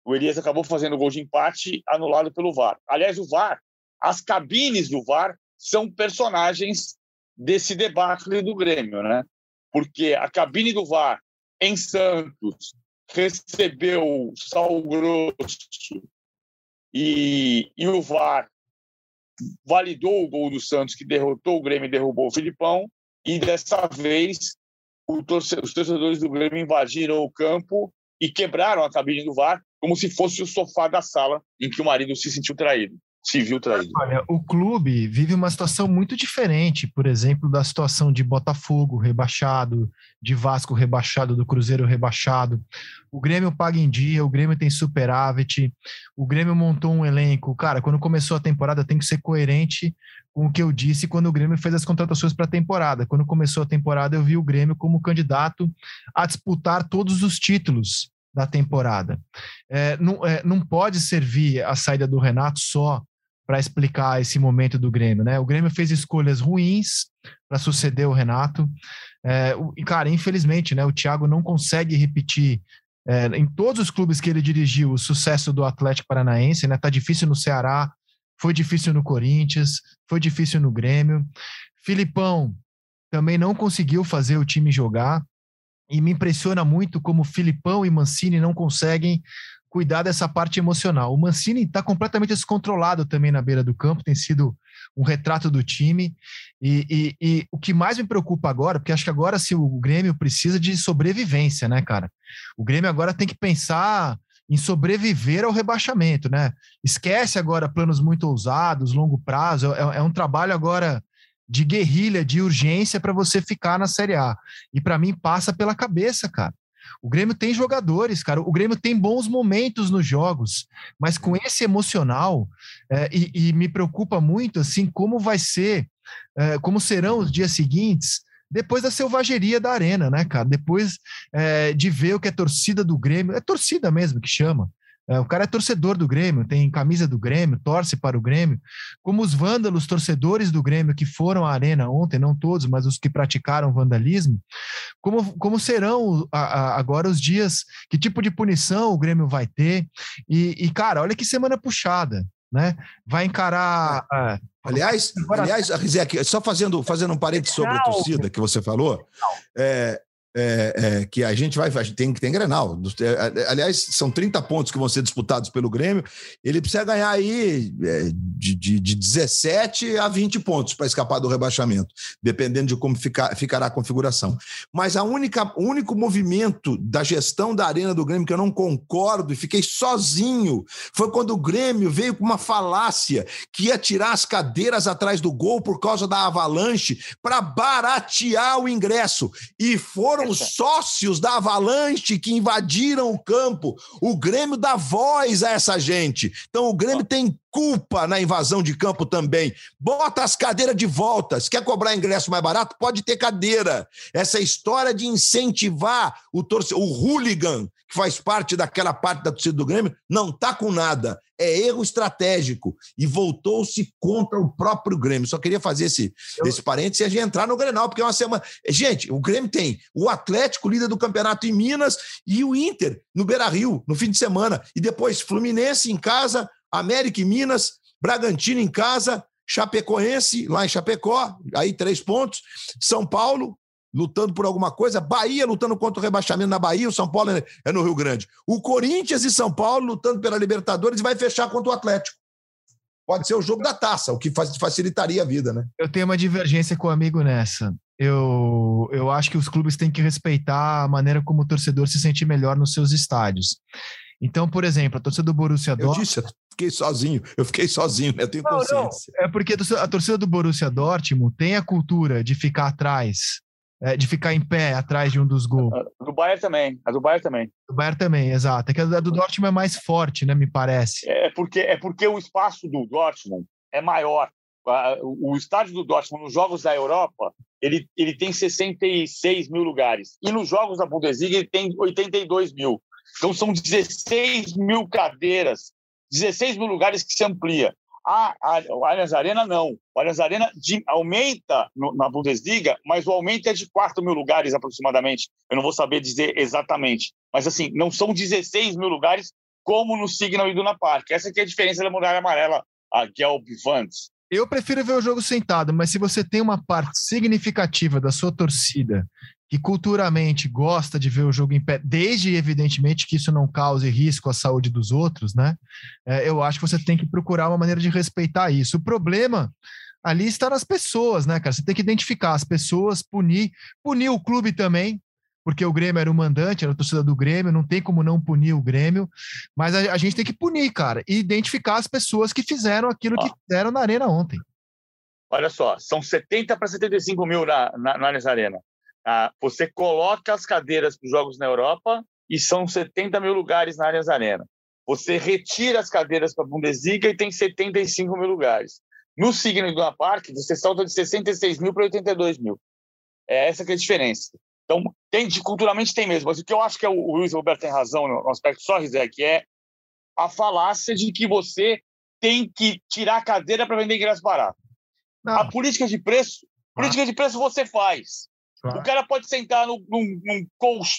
[SPEAKER 2] O Elias acabou fazendo o gol de empate anulado pelo VAR. Aliás, o VAR, as cabines do VAR são personagens desse debate do Grêmio, né? Porque a cabine do VAR em Santos, recebeu Sal Grosso e, e o VAR validou o gol do Santos, que derrotou o Grêmio e derrubou o Filipão, e dessa vez torce, os torcedores do Grêmio invadiram o campo e quebraram a cabine do VAR como se fosse o sofá da sala em que o marido se sentiu traído. Se viu traído.
[SPEAKER 1] Olha, o clube vive uma situação muito diferente, por exemplo, da situação de Botafogo rebaixado, de Vasco rebaixado, do Cruzeiro rebaixado. O Grêmio paga em dia, o Grêmio tem superávit, o Grêmio montou um elenco. Cara, quando começou a temporada tem que ser coerente com o que eu disse quando o Grêmio fez as contratações para a temporada. Quando começou a temporada, eu vi o Grêmio como candidato a disputar todos os títulos da temporada. É, não, é, não pode servir a saída do Renato só para explicar esse momento do Grêmio, né? O Grêmio fez escolhas ruins para suceder o Renato. É, e, cara, infelizmente, né, o Thiago não consegue repetir é, em todos os clubes que ele dirigiu o sucesso do Atlético Paranaense, né? Tá difícil no Ceará, foi difícil no Corinthians, foi difícil no Grêmio. Filipão também não conseguiu fazer o time jogar. E me impressiona muito como Filipão e Mancini não conseguem cuidar dessa parte emocional. O Mancini está completamente descontrolado também na beira do campo, tem sido um retrato do time. E, e, e, o que mais me preocupa agora, porque acho que agora se o Grêmio precisa de sobrevivência, né, cara? O Grêmio agora tem que pensar em sobreviver ao rebaixamento, né? Esquece agora planos muito ousados, longo prazo. É, é um trabalho agora de guerrilha, de urgência para você ficar na Série A. E para mim passa pela cabeça, cara. O Grêmio tem jogadores, cara. O Grêmio tem bons momentos nos jogos, mas com esse emocional, é, e, e, me preocupa muito assim como vai ser, é, como serão os dias seguintes depois da selvageria da arena, né, cara? Depois é, de ver o que é torcida do Grêmio, é torcida mesmo que chama. É, o cara é torcedor do Grêmio, tem camisa do Grêmio, torce para o Grêmio. Como os vândalos torcedores do Grêmio que foram à arena ontem, não todos, mas os que praticaram vandalismo, como, como serão a, a, agora os dias, que tipo de punição o Grêmio vai ter? E, e cara, olha que semana puxada, né? Vai encarar.
[SPEAKER 3] É. Aliás, aliás, Rizek, só fazendo, fazendo um parênteses sobre a torcida que você falou, é, é, é, que a gente vai. A gente tem que ter Grenal. Aliás, são 30 pontos que vão ser disputados pelo Grêmio. Ele precisa ganhar aí é, de, de, de 17 a 20 pontos para escapar do rebaixamento, dependendo de como ficar, ficará a configuração. Mas a única, o único movimento da gestão da Arena do Grêmio que eu não concordo e fiquei sozinho foi quando o Grêmio veio com uma falácia que ia tirar as cadeiras atrás do gol por causa da avalanche para baratear o ingresso. E foram foram os sócios da Avalanche que invadiram o campo. O Grêmio dá voz a essa gente. Então o Grêmio tem culpa na invasão de campo também. Bota as cadeiras de volta. Se quer cobrar ingresso mais barato, pode ter cadeira. Essa história de incentivar o torcedor, o hooligan, que faz parte daquela parte da torcida do Grêmio, não tá com nada. É erro estratégico. E voltou-se contra o próprio Grêmio. Só queria fazer esse, Eu... esse parênteses e a gente entrar no Grenal, porque é uma semana. Gente, o Grêmio tem o Atlético, líder do campeonato em Minas, e o Inter no Beira Rio, no fim de semana. E depois Fluminense em casa, América e Minas, Bragantino em casa, Chapecoense lá em Chapecó, aí três pontos, São Paulo lutando por alguma coisa, Bahia lutando contra o rebaixamento na Bahia, o São Paulo é, é no Rio Grande. O Corinthians e São Paulo lutando pela Libertadores e vai fechar contra o Atlético. Pode ser o jogo da taça, o que facilitaria a vida, né?
[SPEAKER 1] Eu tenho uma divergência com o amigo nessa. Eu, eu acho que os clubes têm que respeitar a maneira como o torcedor se sente melhor nos seus estádios. Então, por exemplo, a torcida do Borussia Dortmund...
[SPEAKER 3] Eu disse, eu fiquei sozinho, eu fiquei sozinho, né? eu tenho não, consciência.
[SPEAKER 1] Não. É porque a torcida do Borussia Dortmund tem a cultura de ficar atrás, é, de ficar em pé atrás de um dos gols.
[SPEAKER 2] A do Bayern também, a do Bayern também.
[SPEAKER 1] Do Bayern também, exato. É que a do Dortmund é mais forte, né, me parece.
[SPEAKER 2] É porque, é porque o espaço do Dortmund é maior. O estádio do Dortmund, nos Jogos da Europa, ele, ele tem 66 mil lugares. E nos Jogos da Bundesliga, ele tem 82 mil. Então, são 16 mil cadeiras, 16 mil lugares que se amplia. A, o Allianz Arena não. O Allianz Arena de, aumenta no, na Bundesliga, mas o aumento é de 4 mil lugares aproximadamente. Eu não vou saber dizer exatamente. Mas, assim, não são 16 mil lugares como no Signal e Duna Park. Essa que é a diferença da muralha amarela, a Gelb Vans.
[SPEAKER 1] Eu prefiro ver o jogo sentado, mas se você tem uma parte significativa da sua torcida que culturalmente gosta de ver o jogo em pé, desde evidentemente que isso não cause risco à saúde dos outros, né? É, eu acho que você tem que procurar uma maneira de respeitar isso. O problema ali está nas pessoas, né, cara? Você tem que identificar as pessoas, punir, punir o clube também, porque o Grêmio era o mandante, era a torcida do Grêmio, não tem como não punir o Grêmio, mas a, a gente tem que punir, cara, e identificar as pessoas que fizeram aquilo que fizeram na Arena ontem.
[SPEAKER 2] Olha só, são 70 para 75 mil na, na, na Arena. Ah, você coloca as cadeiras para os jogos na Europa e são 70 mil lugares na Allianz Arena. Você retira as cadeiras para a Bundesliga e tem 75 mil lugares. No Signo Iduna Park, você salta de 66 mil para 82 mil. É essa que é a diferença. Então, tem, culturalmente tem mesmo. Mas o que eu acho que é o, o Luiz Roberto tem razão no aspecto só, que é a falácia de que você tem que tirar a cadeira para vender ingresso barato. Não. A política de preço, política de preço você faz. O cara pode sentar num, num, num,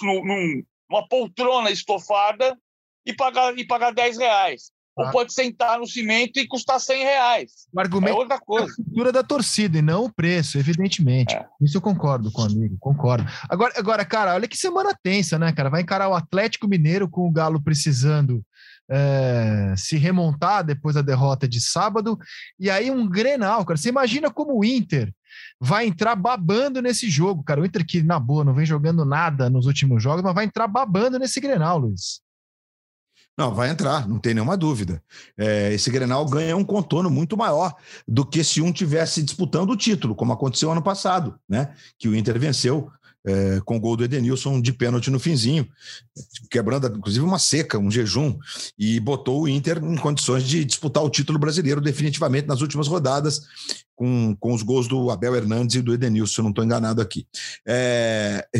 [SPEAKER 2] num, numa poltrona estofada e pagar, e pagar 10 reais. Ou pode sentar no cimento e custar 100 reais.
[SPEAKER 1] O argumento é outra coisa. É a cultura da torcida e não o preço, evidentemente. É. Isso eu concordo com o amigo, concordo. Agora, agora, cara, olha que semana tensa, né, cara? Vai encarar o Atlético Mineiro com o Galo precisando é, se remontar depois da derrota de sábado. E aí um Grenal, cara. Você imagina como o Inter vai entrar babando nesse jogo, cara. O Inter que, na boa, não vem jogando nada nos últimos jogos, mas vai entrar babando nesse Grenal, Luiz.
[SPEAKER 3] Não, vai entrar, não tem nenhuma dúvida. É, esse Grenal ganha um contorno muito maior do que se um tivesse disputando o título, como aconteceu ano passado, né? Que o Inter venceu é, com o gol do Edenilson de pênalti no finzinho, quebrando inclusive uma seca, um jejum, e botou o Inter em condições de disputar o título brasileiro definitivamente nas últimas rodadas, com, com os gols do Abel Hernandes e do Edenilson, se eu não estou enganado aqui. É, é,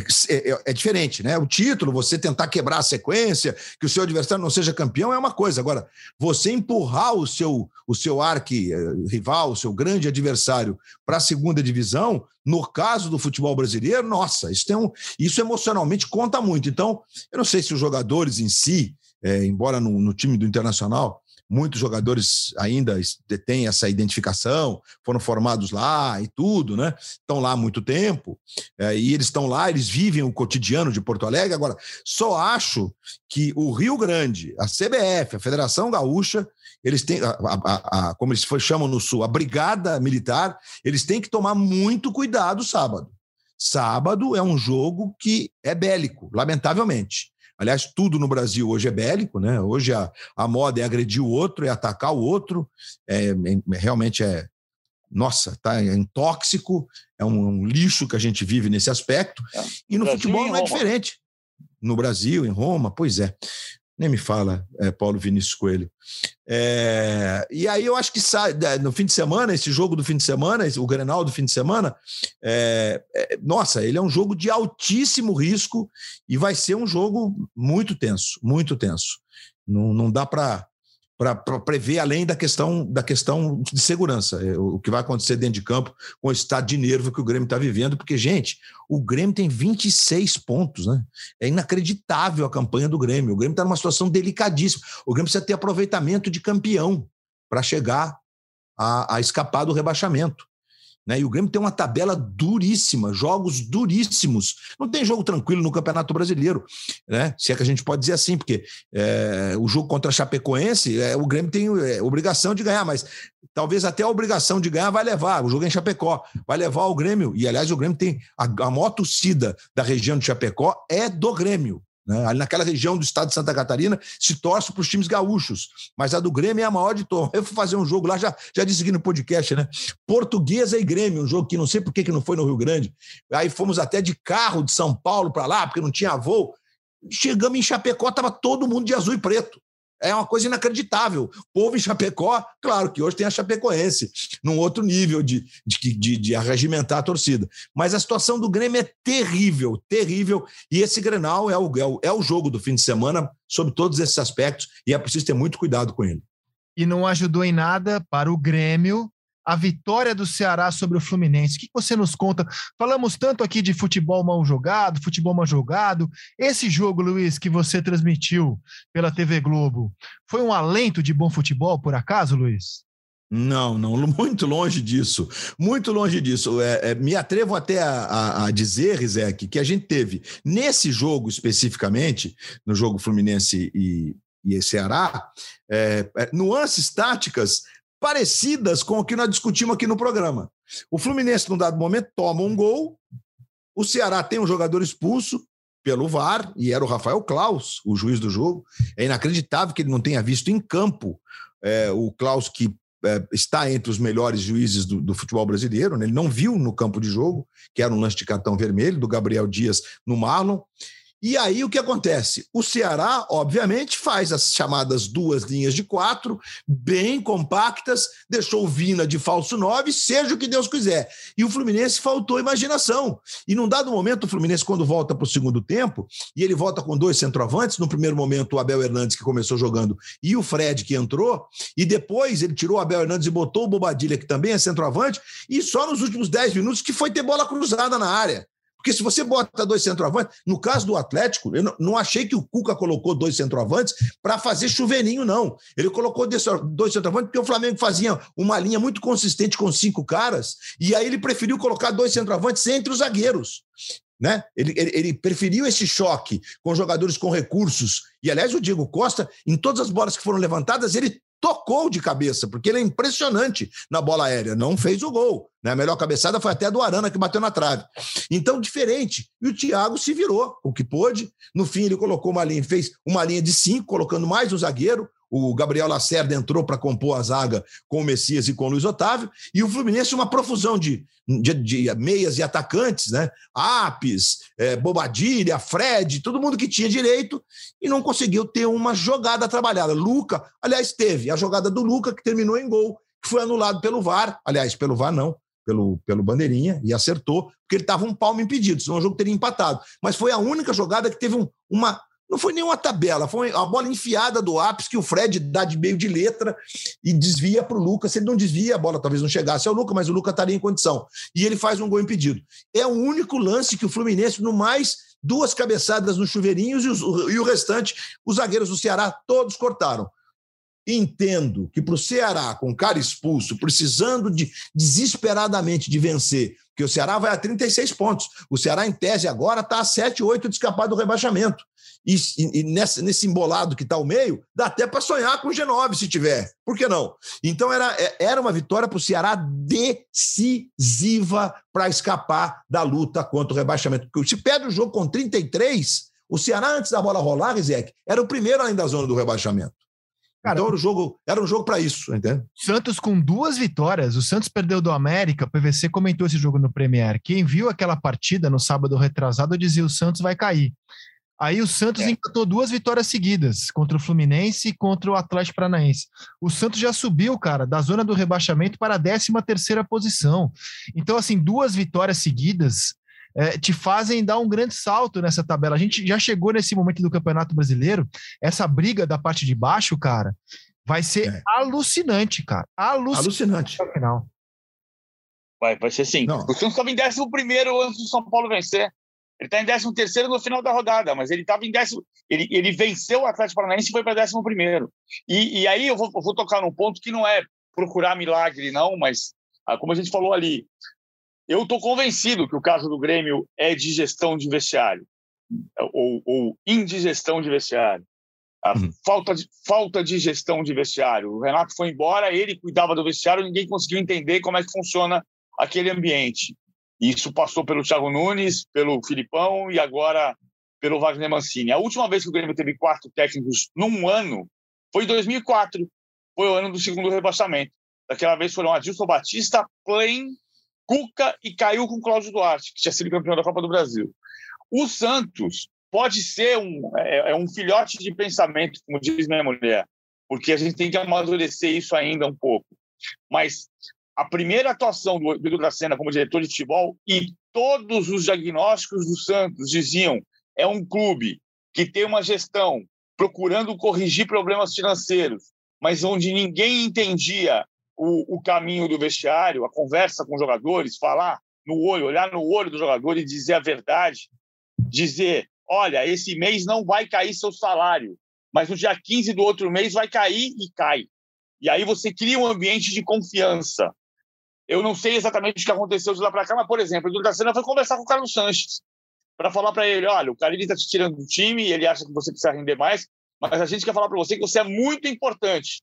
[SPEAKER 3] é, é, diferente, né? O título, você tentar quebrar a sequência, que o seu adversário não seja campeão, é uma coisa. Agora, você empurrar o seu, o seu arqui-rival, o seu grande adversário para a segunda divisão, no caso do futebol brasileiro, nossa, isso, tem um, isso emocionalmente conta muito. Então, eu não sei se os jogadores em si, é, embora no, no time do Internacional, muitos jogadores ainda têm essa identificação, foram formados lá e tudo, né? Estão lá há muito tempo, é, e eles estão lá, eles vivem o cotidiano de Porto Alegre. Agora, só acho que o Rio Grande, a CBF, a Federação Gaúcha, eles têm, a, a, a, como eles chamam no Sul, a Brigada Militar, eles têm que tomar muito cuidado sábado. Sábado é um jogo que é bélico, lamentavelmente. Aliás, tudo no Brasil hoje é bélico, né? Hoje a, a moda é agredir o outro, é atacar o outro. É, é realmente é. Nossa, tá é um tóxico, é um, um, lixo que a gente vive nesse aspecto. É. E no Brasil futebol não é diferente. No Brasil, em Roma, pois é. Nem me fala, é, Paulo Vinícius Coelho. É, e aí eu acho que sai, no fim de semana, esse jogo do fim de semana, o Grenal do fim de semana, é, é, nossa, ele é um jogo de altíssimo risco e vai ser um jogo muito tenso, muito tenso. Não, não dá para para prever além da questão da questão de segurança, é, o que vai acontecer dentro de campo com o estado de nervo que o Grêmio está vivendo, porque, gente, o Grêmio tem 26 pontos, né? É inacreditável a campanha do Grêmio. O Grêmio está numa situação delicadíssima. O Grêmio precisa ter aproveitamento de campeão para chegar a, a escapar do rebaixamento. Né? E o Grêmio tem uma tabela duríssima, jogos duríssimos. Não tem jogo tranquilo no Campeonato Brasileiro, né? se é que a gente pode dizer assim, porque é, o jogo contra a Chapecoense, é, o Grêmio tem é, obrigação de ganhar, mas talvez até a obrigação de ganhar vai levar, o jogo é em Chapecó, vai levar o Grêmio, e aliás o Grêmio tem a, a maior torcida da região de Chapecó é do Grêmio. Né? Ali naquela região do estado de Santa Catarina se torce para os times gaúchos, mas a do Grêmio é a maior de todas. Eu fui fazer um jogo lá, já, já disse aqui no podcast, né? Portuguesa e Grêmio, um jogo que não sei por que, que não foi no Rio Grande. Aí fomos até de carro de São Paulo para lá, porque não tinha voo. Chegamos em Chapecó, estava todo mundo de azul e preto. É uma coisa inacreditável. O povo em Chapecó, claro que hoje tem a Chapecoense, num outro nível de, de, de, de arregimentar a torcida. Mas a situação do Grêmio é terrível, terrível. E esse Grenal é o, é o, é o jogo do fim de semana, sobre todos esses aspectos, e é preciso ter muito cuidado com ele.
[SPEAKER 1] E não ajudou em nada para o Grêmio a vitória do Ceará sobre o Fluminense. O que você nos conta? Falamos tanto aqui de futebol mal jogado, futebol mal jogado. Esse jogo, Luiz, que você transmitiu pela TV Globo, foi um alento de bom futebol, por acaso, Luiz?
[SPEAKER 3] Não, não, *laughs* muito longe disso, muito longe disso. É, é, me atrevo até a, a, a, dizer, Rizek, que a gente teve nesse jogo especificamente, no jogo Fluminense e, e Ceará, é, é nuances táticas parecidas com o que nós discutimos aqui no programa. O Fluminense, num dado momento, toma um gol, o Ceará tem um jogador expulso, pelo VAR, e era o Rafael Klaus, o juiz do jogo. É inacreditável que ele não tenha visto em campo é, o Klaus, que é, está entre os melhores juízes do, do, futebol brasileiro. Né? Ele não viu no campo de jogo, que era um lance de cartão vermelho do Gabriel Dias no Marlon. E aí o que acontece? O Ceará, obviamente, faz as chamadas duas linhas de quatro, bem compactas, deixou o Vina de falso nove, seja o que Deus quiser. E o Fluminense faltou imaginação. E num dado momento, o Fluminense, quando volta para o segundo tempo, e ele volta com dois centroavantes, no primeiro momento o Abel Hernandes, que começou jogando, e o Fred, que entrou, e depois ele tirou o Abel Hernandes e botou o Bobadilha, que também é centroavante, e só nos últimos dez minutos que foi ter bola cruzada na área. Porque se você bota dois centroavantes, no caso do Atlético, eu não, achei que o Cuca colocou dois centroavantes para fazer chuveirinho, não. Ele colocou dois centroavantes porque o Flamengo fazia uma linha muito consistente com cinco caras, e aí ele preferiu colocar dois centroavantes entre os zagueiros. Né? Ele, ele, ele, preferiu esse choque com jogadores com recursos. E, aliás, o Diego Costa, em todas as bolas que foram levantadas, ele tocou de cabeça, porque ele é impressionante na bola aérea. Não fez o gol. Né? A melhor cabeçada foi até a do Arana, que bateu na trave. Então, diferente. E o Thiago se virou o que pôde. No fim, ele colocou uma linha, fez uma linha de cinco, colocando mais um zagueiro. O Gabriel Lacerda entrou para compor a zaga com o Messias e com o Luiz Otávio. E o Fluminense, uma profusão de, de, de meias e atacantes, né? Apes, é, Bobadilha, Fred, todo mundo que tinha direito e não conseguiu ter uma jogada trabalhada. Luca, aliás, teve a jogada do Luca que terminou em gol, que foi anulado pelo VAR. Aliás, pelo VAR não, pelo, pelo Bandeirinha e acertou, porque ele estava um palmo impedido, senão o jogo teria empatado. Mas foi a única jogada que teve um, uma, não foi nenhuma tabela, foi a bola enfiada do ápice que o Fred dá de meio de letra e desvia para o Lucas. Se ele não desvia, a bola talvez não chegasse ao Lucas, mas o Lucas estaria em condição. E ele faz um gol impedido. É o único lance que o Fluminense, no mais, duas cabeçadas nos chuveirinhos e, os, e o restante, os zagueiros do Ceará todos cortaram. Entendo que para o Ceará, com o cara expulso, precisando de desesperadamente de vencer, que o Ceará vai a 36 pontos. O Ceará, em tese, agora está a 7, 8 de escapar do rebaixamento. E, e, e nesse, embolado que está ao meio, dá até para sonhar com o G9 se tiver. Por que não? Então era, é, era uma vitória para o Ceará decisiva para escapar da luta contra o rebaixamento. Porque se perde o jogo com 33, o Ceará, antes da bola rolar, Rizek, era o primeiro além da zona do rebaixamento. Cara, então era um jogo, era um jogo para isso, entende?
[SPEAKER 1] Santos com duas vitórias. O Santos perdeu do América. O PVC comentou esse jogo no Premier. Quem viu aquela partida no sábado retrasado dizia o Santos vai cair. Aí o Santos é. empatou duas vitórias seguidas contra o Fluminense e contra o Atlético Paranaense. O Santos já subiu, cara, da zona do rebaixamento para a 13 terceira posição. Então, assim, duas vitórias seguidas é, te fazem dar um grande salto nessa tabela. A gente já chegou nesse momento do Campeonato Brasileiro, essa briga da parte de baixo, cara, vai ser é. alucinante, cara.
[SPEAKER 3] Alucinante.
[SPEAKER 2] Alucinante. Final. Vai, vai ser sim. Não. O Santos estava em 11 primeiro antes do São Paulo vencer. Ele está em 13 terceiro no final da rodada, mas ele estava em décimo. Ele, ele venceu o Atlético Paranaense e foi para 11 primeiro. E, e aí eu vou, eu vou tocar num ponto que não é procurar milagre, não, mas ah, como a gente falou ali, eu estou convencido que o caso do Grêmio é de gestão de vestiário, ou, ou indigestão de vestiário. A uhum. falta, de, falta de gestão de vestiário. O Renato foi embora, ele cuidava do vestiário, ninguém conseguiu entender como é que funciona aquele ambiente. Isso passou pelo Thiago Nunes, pelo Filipão e agora pelo Wagner Mancini. A última vez que o Grêmio teve quatro técnicos num ano foi em 2004. Foi o ano do segundo rebaixamento. Daquela vez foram Adilson Batista, Plain Cuca e caiu com Cláudio Duarte, que tinha sido campeão da Copa do Brasil. O Santos pode ser um, é, é um filhote de pensamento, como diz minha mulher, porque a gente tem que amadurecer isso ainda um pouco. Mas a primeira atuação do Edu Dracena como diretor de futebol e todos os diagnósticos do Santos diziam é um clube que tem uma gestão procurando corrigir problemas financeiros, mas onde ninguém entendia o, o caminho do vestiário, a conversa com os jogadores, falar no olho, olhar no olho do jogador e dizer a verdade, dizer, olha, esse mês não vai cair seu salário, mas no dia 15 do outro mês vai cair e cai. E aí você cria um ambiente de confiança. Eu não sei exatamente o que aconteceu de lá para cá, mas, por exemplo, o Dudu Cena foi conversar com o Carlos Sanches para falar para ele, olha, o Carilli está te tirando do time, ele acha que você precisa render mais, mas a gente quer falar para você que você é muito importante.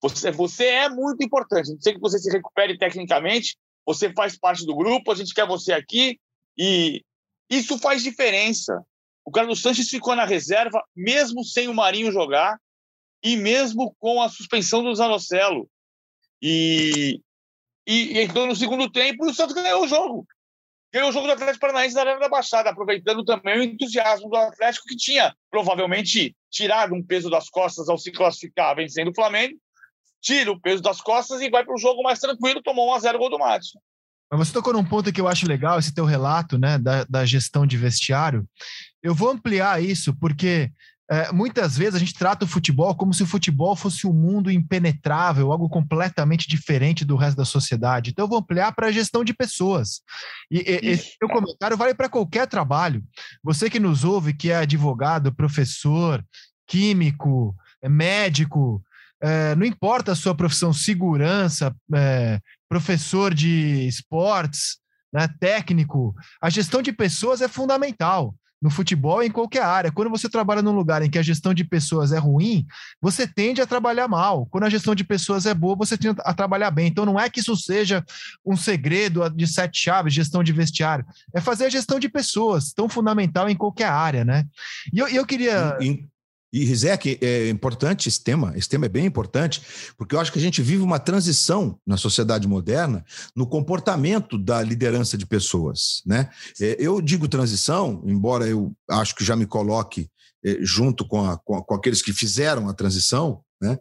[SPEAKER 2] Você, você é muito importante. Gente quer que você se recupere tecnicamente, você faz parte do grupo, a gente quer você aqui e isso faz diferença. O Carlos Sanches ficou na reserva, mesmo sem o Marinho jogar e mesmo com a suspensão do Zanocelo. E, e, e entrou no segundo tempo e o Santos ganhou o jogo. Ganhou o jogo do Atlético Paranaense na Arena da Baixada, aproveitando também o entusiasmo do Atlético, que tinha provavelmente tirado um peso das costas ao se classificar vencendo o Flamengo. Tira o peso das costas e vai para o jogo mais tranquilo, tomou 1 a 0 gol do Márcio.
[SPEAKER 1] Mas você tocou num ponto que eu acho legal, esse teu relato né, da, da gestão de vestiário. Eu vou ampliar isso, porque é, muitas vezes a gente trata o futebol como se o futebol fosse um mundo impenetrável, algo completamente diferente do resto da sociedade. Então, eu vou ampliar para a gestão de pessoas. E, e esse meu comentário vale para qualquer trabalho. Você que nos ouve, que é advogado, professor, químico, é médico, é, não importa a sua profissão, segurança, é, professor de esportes, né, técnico, a gestão de pessoas é fundamental no futebol em qualquer área. Quando você trabalha num lugar em que a gestão de pessoas é ruim, você tende a trabalhar mal. Quando a gestão de pessoas é boa, você tende a trabalhar bem. Então não é que isso seja um segredo de sete chaves, gestão de vestiário. É fazer a gestão de pessoas, tão fundamental em qualquer área, né? E eu, eu queria.
[SPEAKER 3] E, Rizek, é importante esse tema, esse tema é bem importante, porque eu acho que a gente vive uma transição na sociedade moderna no comportamento da liderança de pessoas. Né? É, eu digo transição, embora eu acho que já me coloque é, junto com, a, com, com aqueles que fizeram a transição, né?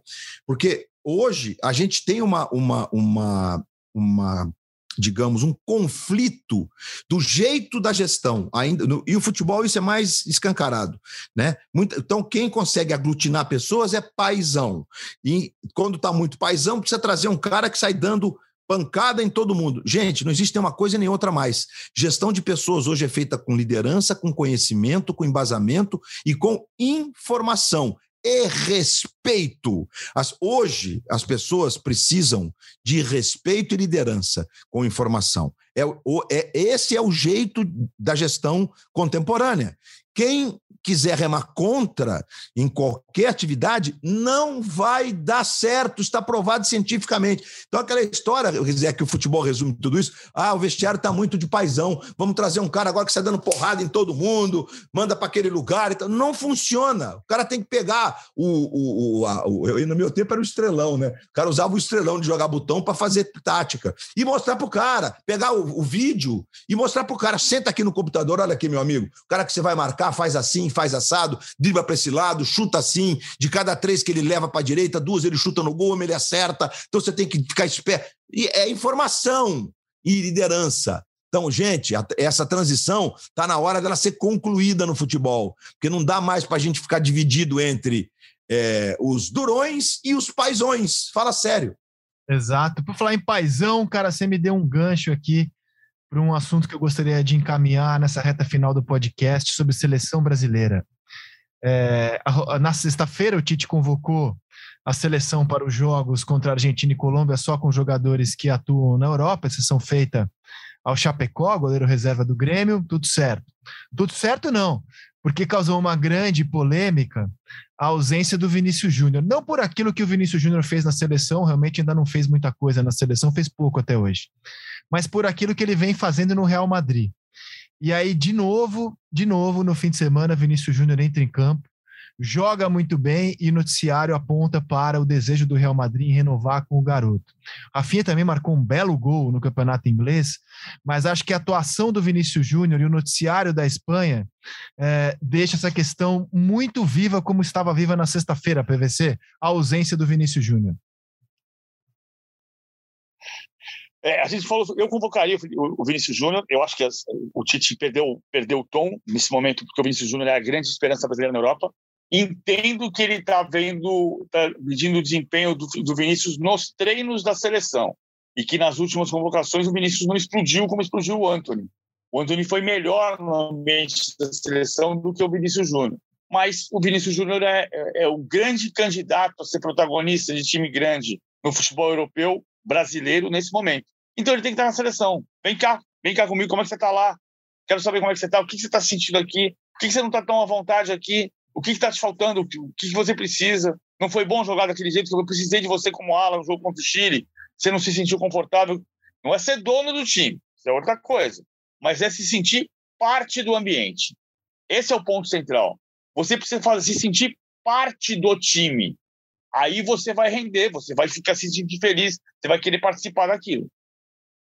[SPEAKER 3] porque hoje a gente tem uma, uma, uma, uma digamos, um conflito do jeito da gestão. ainda no, E o futebol isso é mais escancarado. Né? Muito, então, quem consegue aglutinar pessoas é paisão. E quando está muito paisão, precisa trazer um cara que sai dando pancada em todo mundo. Gente, não existe uma coisa nem outra mais. Gestão de pessoas hoje é feita com liderança, com conhecimento, com embasamento e com informação e respeito. As, hoje, as pessoas precisam de respeito e liderança com informação. É, o, é, esse é o jeito da gestão contemporânea. Quem quiser remar contra em qualquer atividade, não vai dar certo, está provado cientificamente. Então, aquela história, eu quiser que o futebol resume tudo isso, ah, o vestiário está muito de paisão, vamos trazer um cara agora que está dando porrada em todo mundo, manda para aquele lugar, então, não funciona. O cara tem que pegar o, o, o, a, o no meu tempo era o estrelão, né? O cara usava o estrelão de jogar botão para fazer tática e mostrar para o cara, pegar o, o vídeo e mostrar para o cara, senta aqui no computador, olha aqui, meu amigo, o cara que você vai marcar faz assim, faz assado, dribla para esse lado, chuta assim, de cada três que ele leva para a direita, duas ele chuta no gol, ele acerta. Então você tem que ficar esperto. E é informação e liderança. Então, gente, essa transição está na hora dela ser concluída no futebol, porque não dá mais para a gente ficar dividido entre é, os durões e os paisões. Fala sério.
[SPEAKER 1] Exato. Por falar em paisão, cara, você me deu um gancho aqui para um assunto que eu gostaria de encaminhar nessa reta final do podcast sobre seleção brasileira. É, na sexta-feira, o Tite convocou a seleção para os jogos contra Argentina e Colômbia só com jogadores que atuam na Europa, exceção feita ao Chapecó, goleiro reserva do Grêmio, tudo certo. Tudo certo não, porque causou uma grande polêmica a ausência do Vinícius Júnior. Não por aquilo que o Vinícius Júnior fez na seleção, realmente ainda não fez muita coisa na seleção, fez pouco até hoje mas por aquilo que ele vem fazendo no Real Madrid. E aí, de novo, de novo, no fim de semana, Vinícius Júnior entra em campo, joga muito bem e noticiário aponta para o desejo do Real Madrid em renovar com o garoto. Rafinha também marcou um belo gol no campeonato inglês, mas acho que a atuação do Vinícius Júnior e o noticiário da Espanha é, deixa essa questão muito viva como estava viva na sexta-feira, PVC, a ausência do Vinícius Júnior.
[SPEAKER 2] É, a gente falou, eu convocaria o, Vinícius Júnior. Eu acho que as, o Tite perdeu, perdeu o tom nesse momento, porque o Vinícius Júnior é a grande esperança brasileira na Europa. Entendo que ele está vendo, está medindo o desempenho do, do Vinícius nos treinos da seleção e que nas últimas convocações o Vinícius não explodiu como explodiu o Anthony. O Anthony foi melhor no ambiente da seleção do que o Vinícius Júnior. Mas o Vinícius Júnior é, é, é o grande candidato a ser protagonista de time grande no futebol europeu brasileiro nesse momento. Então ele tem que estar na seleção. Vem cá, vem cá comigo, como é que você está lá? Quero saber como é que você está, o que você está sentindo aqui, por que você não está tão à vontade aqui, o que está te faltando, o que você precisa. Não foi bom jogar daquele jeito, eu precisei de você como ala no jogo contra o Chile, você não se sentiu confortável. Não é ser dono do time, isso é outra coisa, mas é se sentir parte do ambiente. Esse é o ponto central. Você precisa fazer, se sentir parte do time. Aí você vai render, você vai ficar se sentindo feliz, você vai querer participar daquilo.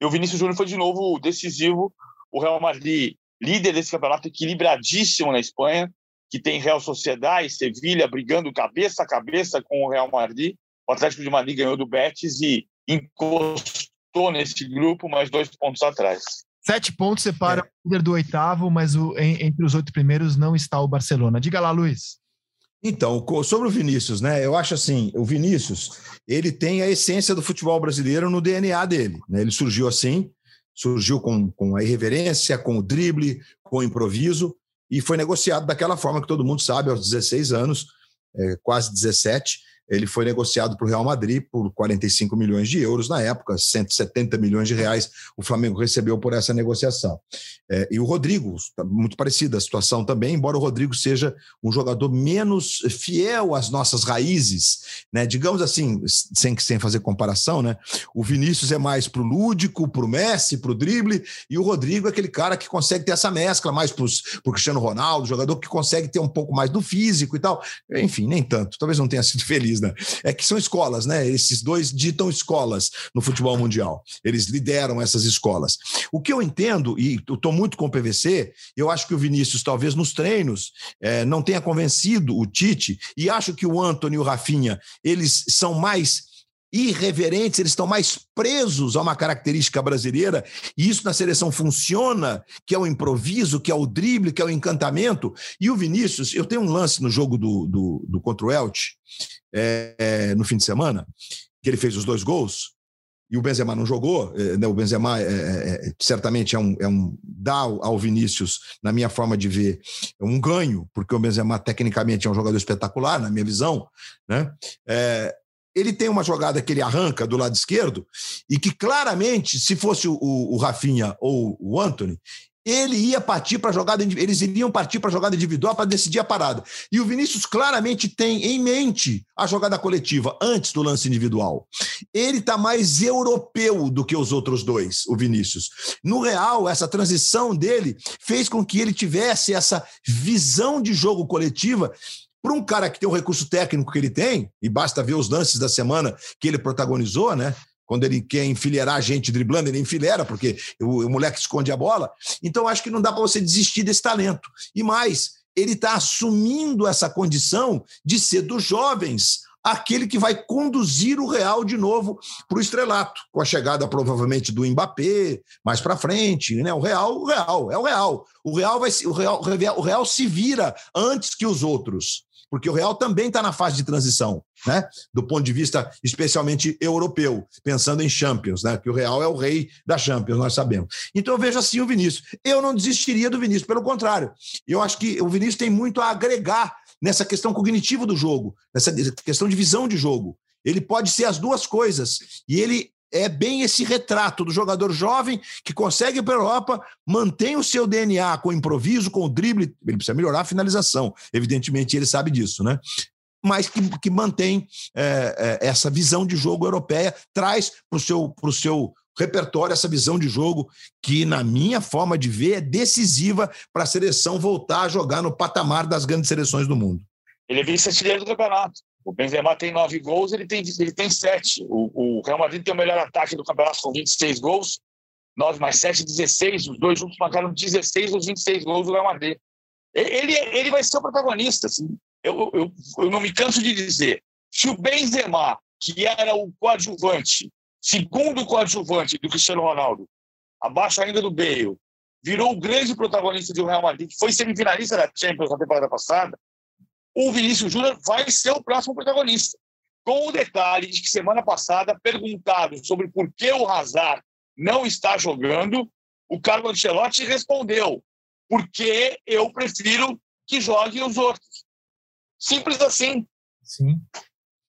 [SPEAKER 2] E o Vinícius Júnior foi de novo decisivo. O Real Madrid, líder desse campeonato, equilibradíssimo na Espanha, que tem Real Sociedade e Sevilha brigando cabeça a cabeça com o Real Madrid. O Atlético de Madrid ganhou do Betis e encostou nesse grupo, mais dois pontos atrás.
[SPEAKER 1] Sete pontos separa é. o líder do oitavo, mas o, em, entre os oito primeiros não está o Barcelona. Diga lá, Luiz.
[SPEAKER 3] Então, sobre o Vinícius, né? Eu acho assim, o Vinícius, ele tem a essência do futebol brasileiro no DNA dele. Né? Ele surgiu assim, surgiu com, com a irreverência, com o drible, com o improviso e foi negociado daquela forma que todo mundo sabe, aos 16 anos, é, quase 17, ele foi negociado para o Real Madrid por 45 milhões de euros na época, 170 milhões de reais o Flamengo recebeu por essa negociação. É, e o Rodrigo, tá muito parecida a situação também, embora o Rodrigo seja um jogador menos fiel às nossas raízes, né? Digamos assim, sem, sem fazer comparação, né? O Vinícius é mais para o lúdico, para o Messi, para o drible, e o Rodrigo é aquele cara que consegue ter essa mescla mais para o Cristiano Ronaldo, jogador que consegue ter um pouco mais do físico e tal. Enfim, nem tanto. Talvez não tenha sido feliz né? É que são escolas, né? Esses dois ditam escolas no futebol mundial. Eles lideram essas escolas. O que eu entendo, e eu estou muito com o PVC, eu acho que o Vinícius, talvez nos treinos, é, não tenha convencido o Tite, e acho que o Antônio e o Rafinha, eles são mais irreverentes, eles estão mais presos a uma característica brasileira, e isso na seleção funciona, que é o improviso, que é o drible, que é o encantamento. E o Vinícius, eu tenho um lance no jogo do, do, do contra o Elche, é, é, no fim de semana, que ele fez os dois gols, e o Benzema não jogou, é, né, o Benzema é, é, certamente é um, é um dá ao Vinícius, na minha forma de ver, um ganho, porque o Benzema tecnicamente é um jogador espetacular, na minha visão, né? É, ele tem uma jogada que ele arranca do lado esquerdo e que claramente, se fosse o, o Rafinha ou o Anthony, ele ia partir para jogada, eles iriam partir para jogada individual para decidir a parada. E o Vinícius claramente tem em mente a jogada coletiva antes do lance individual. Ele está mais europeu do que os outros dois, o Vinícius. No real, essa transição dele fez com que ele tivesse essa visão de jogo coletiva para um cara que tem o recurso técnico que ele tem, e basta ver os lances da semana que ele protagonizou, né? Quando ele quer enfileirar a gente driblando, ele enfileira, porque o, o moleque esconde a bola. Então, acho que não dá para você desistir desse talento. E mais, ele está assumindo essa condição de ser dos jovens aquele que vai conduzir o Real de novo para o estrelato, com a chegada provavelmente do Mbappé mais para frente, né? O Real, o Real, é o Real. O Real vai o Real, o Real se vira antes que os outros porque o Real também está na fase de transição, né? Do ponto de vista especialmente europeu, pensando em Champions, né? Que o Real é o rei da Champions, nós sabemos. Então eu vejo assim o Vinícius. Eu não desistiria do Vinícius, pelo contrário. Eu acho que o Vinícius tem muito a agregar nessa questão cognitiva do jogo, nessa questão de visão de jogo. Ele pode ser as duas coisas. E ele é bem esse retrato do jogador jovem que consegue ir para a Europa, mantém o seu DNA com o improviso, com o drible. Ele precisa melhorar a finalização, evidentemente, ele sabe disso, né? Mas que, que mantém é, é, essa visão de jogo europeia, traz para o seu, seu repertório essa visão de jogo que, na minha forma de ver, é decisiva para a seleção voltar a jogar no patamar das grandes seleções do mundo.
[SPEAKER 2] Ele é vice-artilheiro do campeonato. O Benzema tem nove gols, ele tem, ele tem sete. O, o Real Madrid tem o melhor ataque do campeonato com 26 gols. Nove mais sete, 16. Os dois juntos marcaram 16 dos 26 gols do Real Madrid. Ele, ele vai ser o protagonista. Assim. Eu, eu, eu não me canso de dizer. Se o Benzema, que era o coadjuvante, segundo coadjuvante do Cristiano Ronaldo, abaixo ainda do Bale, virou o grande protagonista do Real Madrid, que foi semifinalista da Champions na temporada passada, o Vinícius Júnior vai ser o próximo protagonista. Com o detalhe de que semana passada, perguntado sobre por que o Hazard não está jogando, o Carlo Ancelotti respondeu: porque eu prefiro que joguem os outros. Simples assim.
[SPEAKER 1] Sim.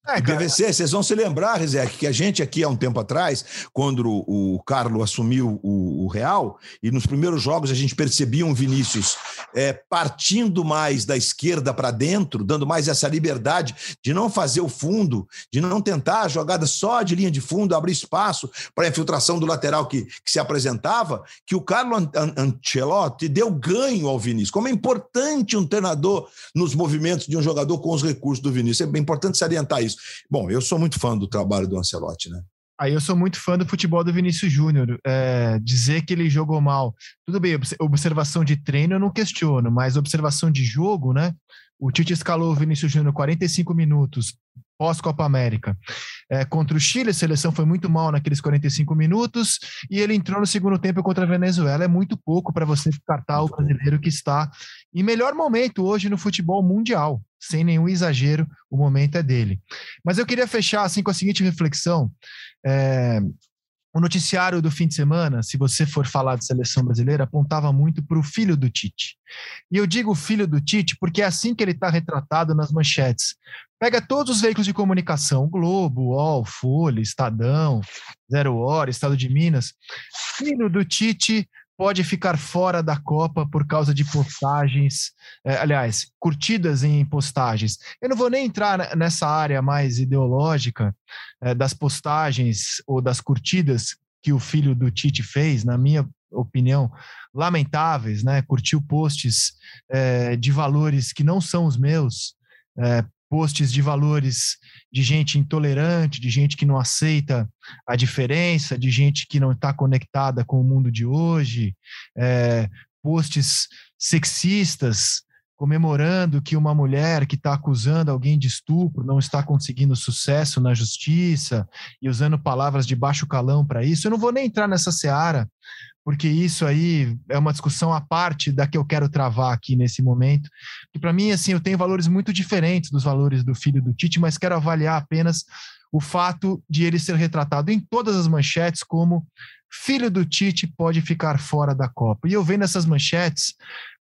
[SPEAKER 3] É, PVC, vocês vão se lembrar, Rizek, que a gente aqui há um tempo atrás, quando o, o Carlos assumiu o, o, Real, e nos primeiros jogos a gente percebia um Vinícius é, partindo mais da esquerda para dentro, dando mais essa liberdade de não fazer o fundo, de não tentar a jogada só de linha de fundo, abrir espaço para a infiltração do lateral que, que se apresentava, que o Carlos Ancelotti deu ganho ao Vinícius. Como é importante um treinador nos movimentos de um jogador com os recursos do Vinícius. É importante salientar isso isso. Bom, eu sou muito fã do trabalho do Ancelotti, né?
[SPEAKER 1] Aí eu sou muito fã do futebol do Vinícius Júnior. É, dizer que ele jogou mal, tudo bem, observação de treino eu não questiono, mas observação de jogo, né? O Tite escalou o Vinícius Júnior 45 minutos pós-Copa América. É, contra o Chile, a seleção foi muito mal naqueles 45 minutos e ele entrou no segundo tempo contra a Venezuela. É muito pouco para você descartar o brasileiro que está em melhor momento hoje no futebol mundial. Sem nenhum exagero, o momento é dele. Mas eu queria fechar assim com a seguinte reflexão. É, o noticiário do fim de semana, se você for falar de seleção brasileira, apontava muito para o filho do Tite. E eu digo filho do Tite porque é assim que ele está retratado nas manchetes. Pega todos os veículos de comunicação, Globo, UOL, Folha, Estadão, Zero Hora, Estado de Minas. Filho do Tite pode ficar fora da Copa por causa de postagens, é, aliás, curtidas em postagens. Eu não vou nem entrar nessa área mais ideológica é, das postagens ou das curtidas que o filho do Tite fez, na minha opinião, lamentáveis, né? Curtiu posts é, de valores que não são os meus, é, posts de valores de gente intolerante, de gente que não aceita a diferença, de gente que não está conectada com o mundo de hoje, é, posts sexistas comemorando que uma mulher que está acusando alguém de estupro não está conseguindo sucesso na justiça e usando palavras de baixo calão para isso. Eu não vou nem entrar nessa seara, porque isso aí é uma discussão à parte da que eu quero travar aqui nesse momento. Que para mim, assim, eu tenho valores muito diferentes dos valores do filho do Tite, mas quero avaliar apenas o fato de ele ser retratado em todas as manchetes como filho do Tite pode ficar fora da Copa. E eu vendo essas manchetes,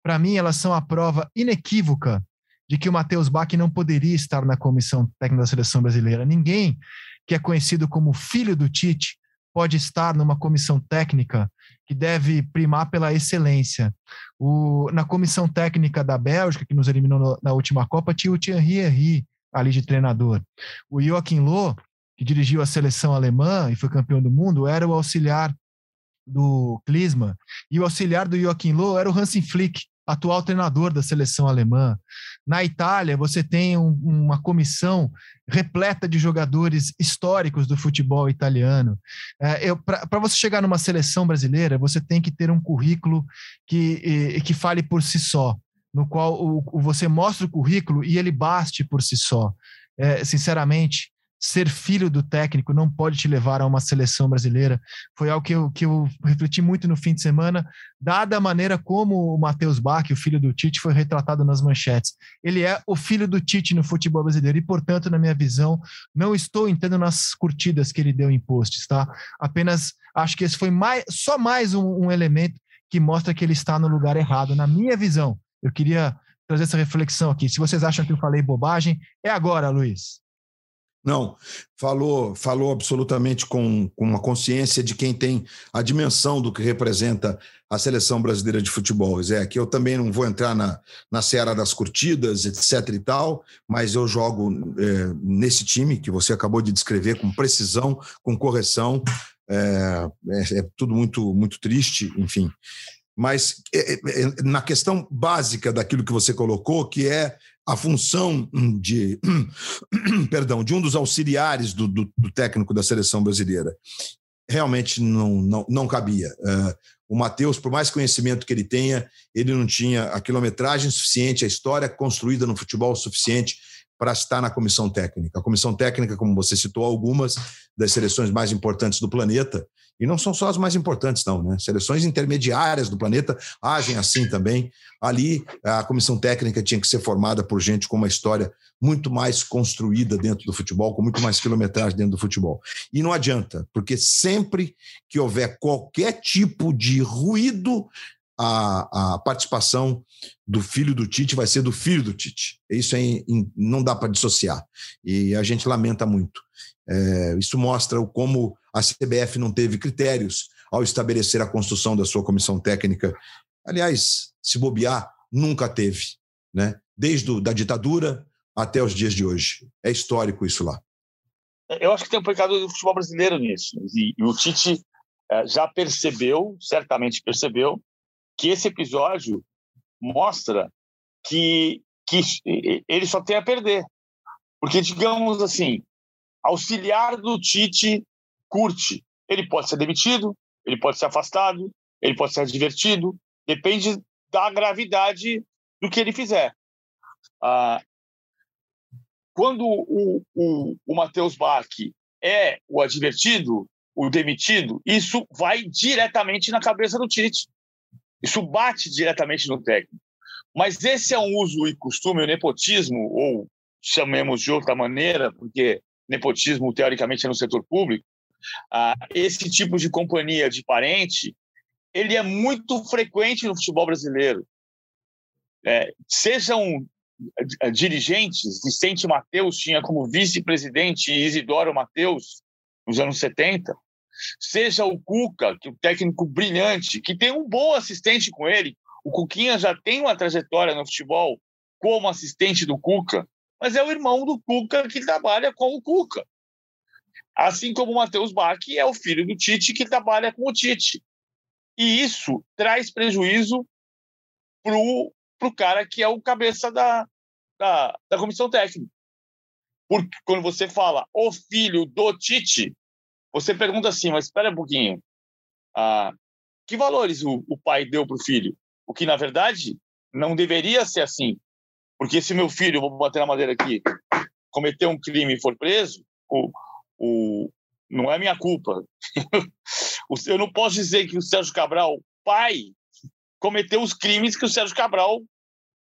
[SPEAKER 1] para mim elas são a prova inequívoca de que o Matheus Bach não poderia estar na comissão técnica da seleção brasileira. Ninguém que é conhecido como filho do Tite pode estar numa comissão técnica que deve primar pela excelência. O, na comissão técnica da Bélgica, que nos eliminou no, na última Copa, tinha o Thierry Henry ali de treinador. O Joachim Löw, que dirigiu a seleção alemã e foi campeão do mundo, era o auxiliar do Klinsmann. E o auxiliar do Joachim Löw era o Hansi Flick, atual treinador da seleção alemã. Na Itália, você tem um, uma comissão repleta de jogadores históricos do futebol italiano. É, Para você chegar numa seleção brasileira, você tem que ter um currículo que, que fale por si só, no qual o, o, você mostra o currículo e ele baste por si só. É, sinceramente, ser filho do técnico não pode te levar a uma seleção brasileira. Foi algo que eu, que eu refleti muito no fim de semana, dada a maneira como o Matheus Bach, o filho do Tite, foi retratado nas manchetes. Ele é o filho do Tite no futebol brasileiro e, portanto, na minha visão, não estou entrando nas curtidas que ele deu em posts, tá? Apenas acho que esse foi mais, só mais um, um elemento que mostra que ele está no lugar errado, na minha visão. Eu queria trazer essa reflexão aqui. Se vocês acham que eu falei bobagem, é agora, Luiz.
[SPEAKER 3] Não, falou, falou absolutamente com, com uma consciência de quem tem a dimensão do que representa a seleção brasileira de futebol. Zé, que eu também não vou entrar na, na seara das curtidas, etc. e tal, mas eu jogo é, nesse time que você acabou de descrever com precisão, com correção. É, é, é tudo muito, muito triste, enfim. Mas é, é, é, na questão básica daquilo que você colocou, que é a função de, *clears throat* perdão, de um dos auxiliares do, do, do, técnico da seleção brasileira. Realmente não, não, não cabia. Uh, o Matheus, por mais conhecimento que ele tenha, ele não tinha a quilometragem suficiente, a história construída no futebol suficiente para estar na comissão técnica. A comissão técnica, como você citou, algumas das seleções mais importantes do planeta, e não são só as mais importantes, não, né? Seleções intermediárias do planeta agem assim também. Ali, a comissão técnica tinha que ser formada por gente com uma história muito mais construída dentro do futebol, com muito mais quilometragem dentro do futebol. E não adianta, porque sempre que houver qualquer tipo de ruído a, a participação do filho do Tite vai ser do filho do Tite. Isso é in, não dá para dissociar. E a gente lamenta muito. É, isso mostra como a CBF não teve critérios ao estabelecer a construção da sua comissão técnica. Aliás, se bobear, nunca teve, né? Desde a da ditadura até os dias de hoje. É histórico isso lá.
[SPEAKER 2] Eu acho que tem um pecado do futebol brasileiro nisso. E, e o Tite é, já percebeu, certamente percebeu, que esse episódio mostra que, que ele só tem a perder. Porque, digamos assim, auxiliar do Tite curte. Ele pode ser demitido, ele pode ser afastado, ele pode ser divertido, depende da gravidade do que ele fizer. Ah, quando o, o, o Matheus Bach é o advertido, o demitido, isso vai diretamente na cabeça do Tite. Isso bate diretamente no técnico. Mas esse é um uso e costume, o nepotismo, ou chamemos de outra maneira, porque nepotismo teoricamente é no setor público, ah, esse tipo de companhia de parente, ele é muito frequente no futebol brasileiro. É, sejam eh, dirigentes, Vicente Mateus tinha como vice-presidente Isidoro Mateus nos anos 70, seja o Cuca, que é um técnico brilhante, que tem um bom assistente com ele. O Cuquinha já tem uma trajetória no futebol como assistente do Cuca, mas é o irmão do Cuca que trabalha com o Cuca. Assim como o Matheus Bach é o filho do Tite que trabalha com o Tite. E isso traz prejuízo para o cara que é o cabeça da, da, da comissão técnica. Porque quando você fala o filho do Tite, você pergunta assim, mas espera um pouquinho. Ah, que valores o, o pai deu para o filho? O que, na verdade, não deveria ser assim. Porque se meu filho, vou bater na madeira aqui, cometer um crime e for preso, o, o, não é minha culpa. *laughs* Eu não posso dizer que o Sérgio Cabral, pai, cometeu os crimes que o Sérgio Cabral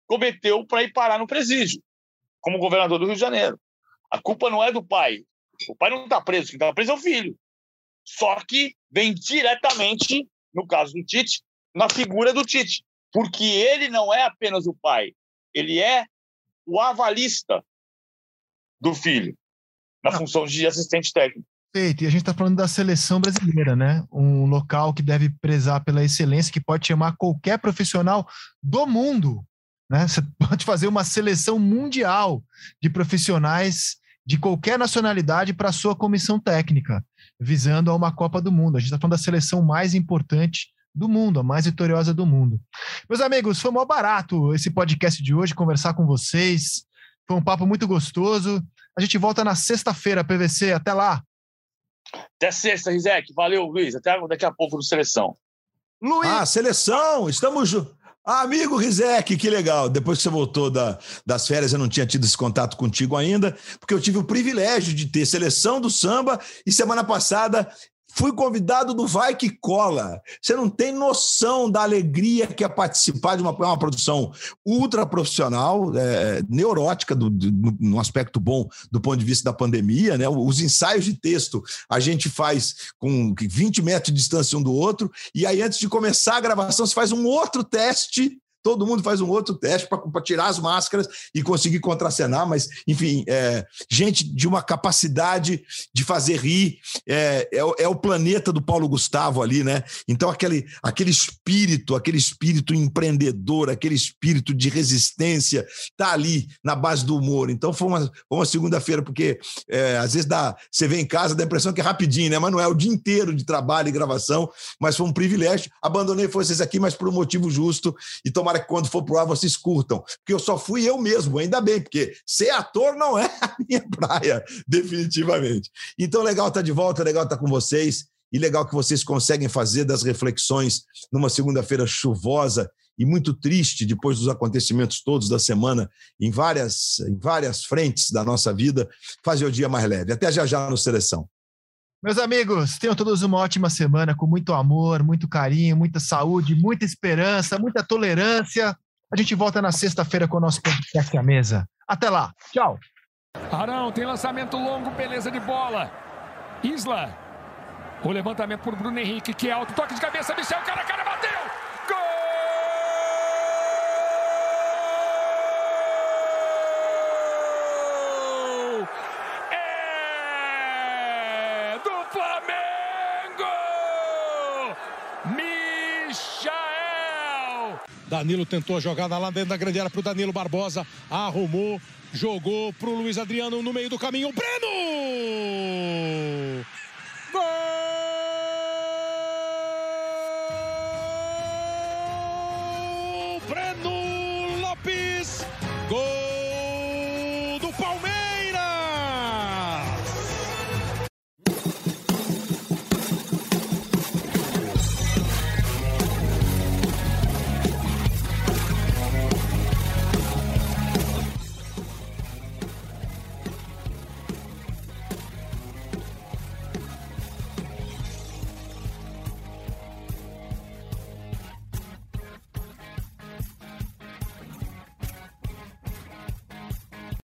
[SPEAKER 2] cometeu para ir parar no presídio, como governador do Rio de Janeiro. A culpa não é do pai. O pai não está preso, quem está preso é o filho. Só que vem diretamente, no caso do Tite, na figura do Tite. Porque ele não é apenas o pai, ele é o avalista do filho, na ah. função de assistente técnico.
[SPEAKER 1] Perfeito. E a gente está falando da seleção brasileira, né? Um local que deve prezar pela excelência, que pode chamar qualquer profissional do mundo. Né? Você *laughs* pode fazer uma seleção mundial de profissionais de qualquer nacionalidade para a sua comissão técnica, visando a uma Copa do Mundo. A gente está falando da seleção mais importante do mundo, a mais vitoriosa do mundo. Meus amigos, foi mó barato esse podcast de hoje, conversar com vocês. Foi um papo muito gostoso. A gente volta na sexta-feira, PVC. Até lá.
[SPEAKER 2] Até sexta, Rizek. Valeu, Luiz. Até daqui a pouco no Seleção.
[SPEAKER 3] Luiz. Ah, seleção! Estamos juntos. Amigo Rizek, que legal. Depois que você voltou da, das férias, eu não tinha tido esse contato contigo ainda, porque eu tive o privilégio de ter seleção do samba e semana passada Fui convidado do Vai Que Cola. Você não tem noção da alegria que é participar de uma, uma produção ultra profissional, é, neurótica, do, do, no aspecto bom do ponto de vista da pandemia. Né? Os ensaios de texto a gente faz com 20 metros de distância um do outro, e aí antes de começar a gravação, você faz um outro teste todo mundo faz um outro teste para tirar as máscaras e conseguir contracenar, mas, enfim, é, gente de uma capacidade de fazer rir, é, é, é, o planeta do Paulo Gustavo ali, né? Então, aquele, aquele espírito, aquele espírito empreendedor, aquele espírito de resistência, tá ali na base do humor. Então, foi uma, uma segunda-feira, porque é, às vezes dá, você vem em casa, dá a impressão que é rapidinho, né? Mas não é o dia inteiro de trabalho e gravação, mas foi um privilégio. Abandonei vocês aqui, mas por um motivo justo, e tomara tomara que quando for pro ar vocês curtam. Porque eu só fui eu mesmo, ainda bem, porque ser ator não é a minha praia, definitivamente. Então, legal estar tá de volta, legal estar tá com vocês. E legal que vocês conseguem fazer das reflexões numa segunda-feira chuvosa e muito triste depois dos acontecimentos todos da semana em várias, em várias frentes da nossa vida, fazer o dia mais leve. Até já já no Seleção.
[SPEAKER 1] Meus amigos, tenham todos uma ótima semana com muito amor, muito carinho, muita saúde, muita esperança, muita tolerância. A gente volta na sexta-feira com o nosso podcast à mesa. Até lá. Tchau.
[SPEAKER 4] Arão tem lançamento longo, beleza de bola. Isla. O levantamento por Bruno Henrique, que é alto. Toque de cabeça, Michel, cara cara, bateu.
[SPEAKER 5] Danilo tentou a jogada lá dentro da grande área para o Danilo Barbosa. Arrumou, jogou para o Luiz Adriano no meio do caminho. Breno!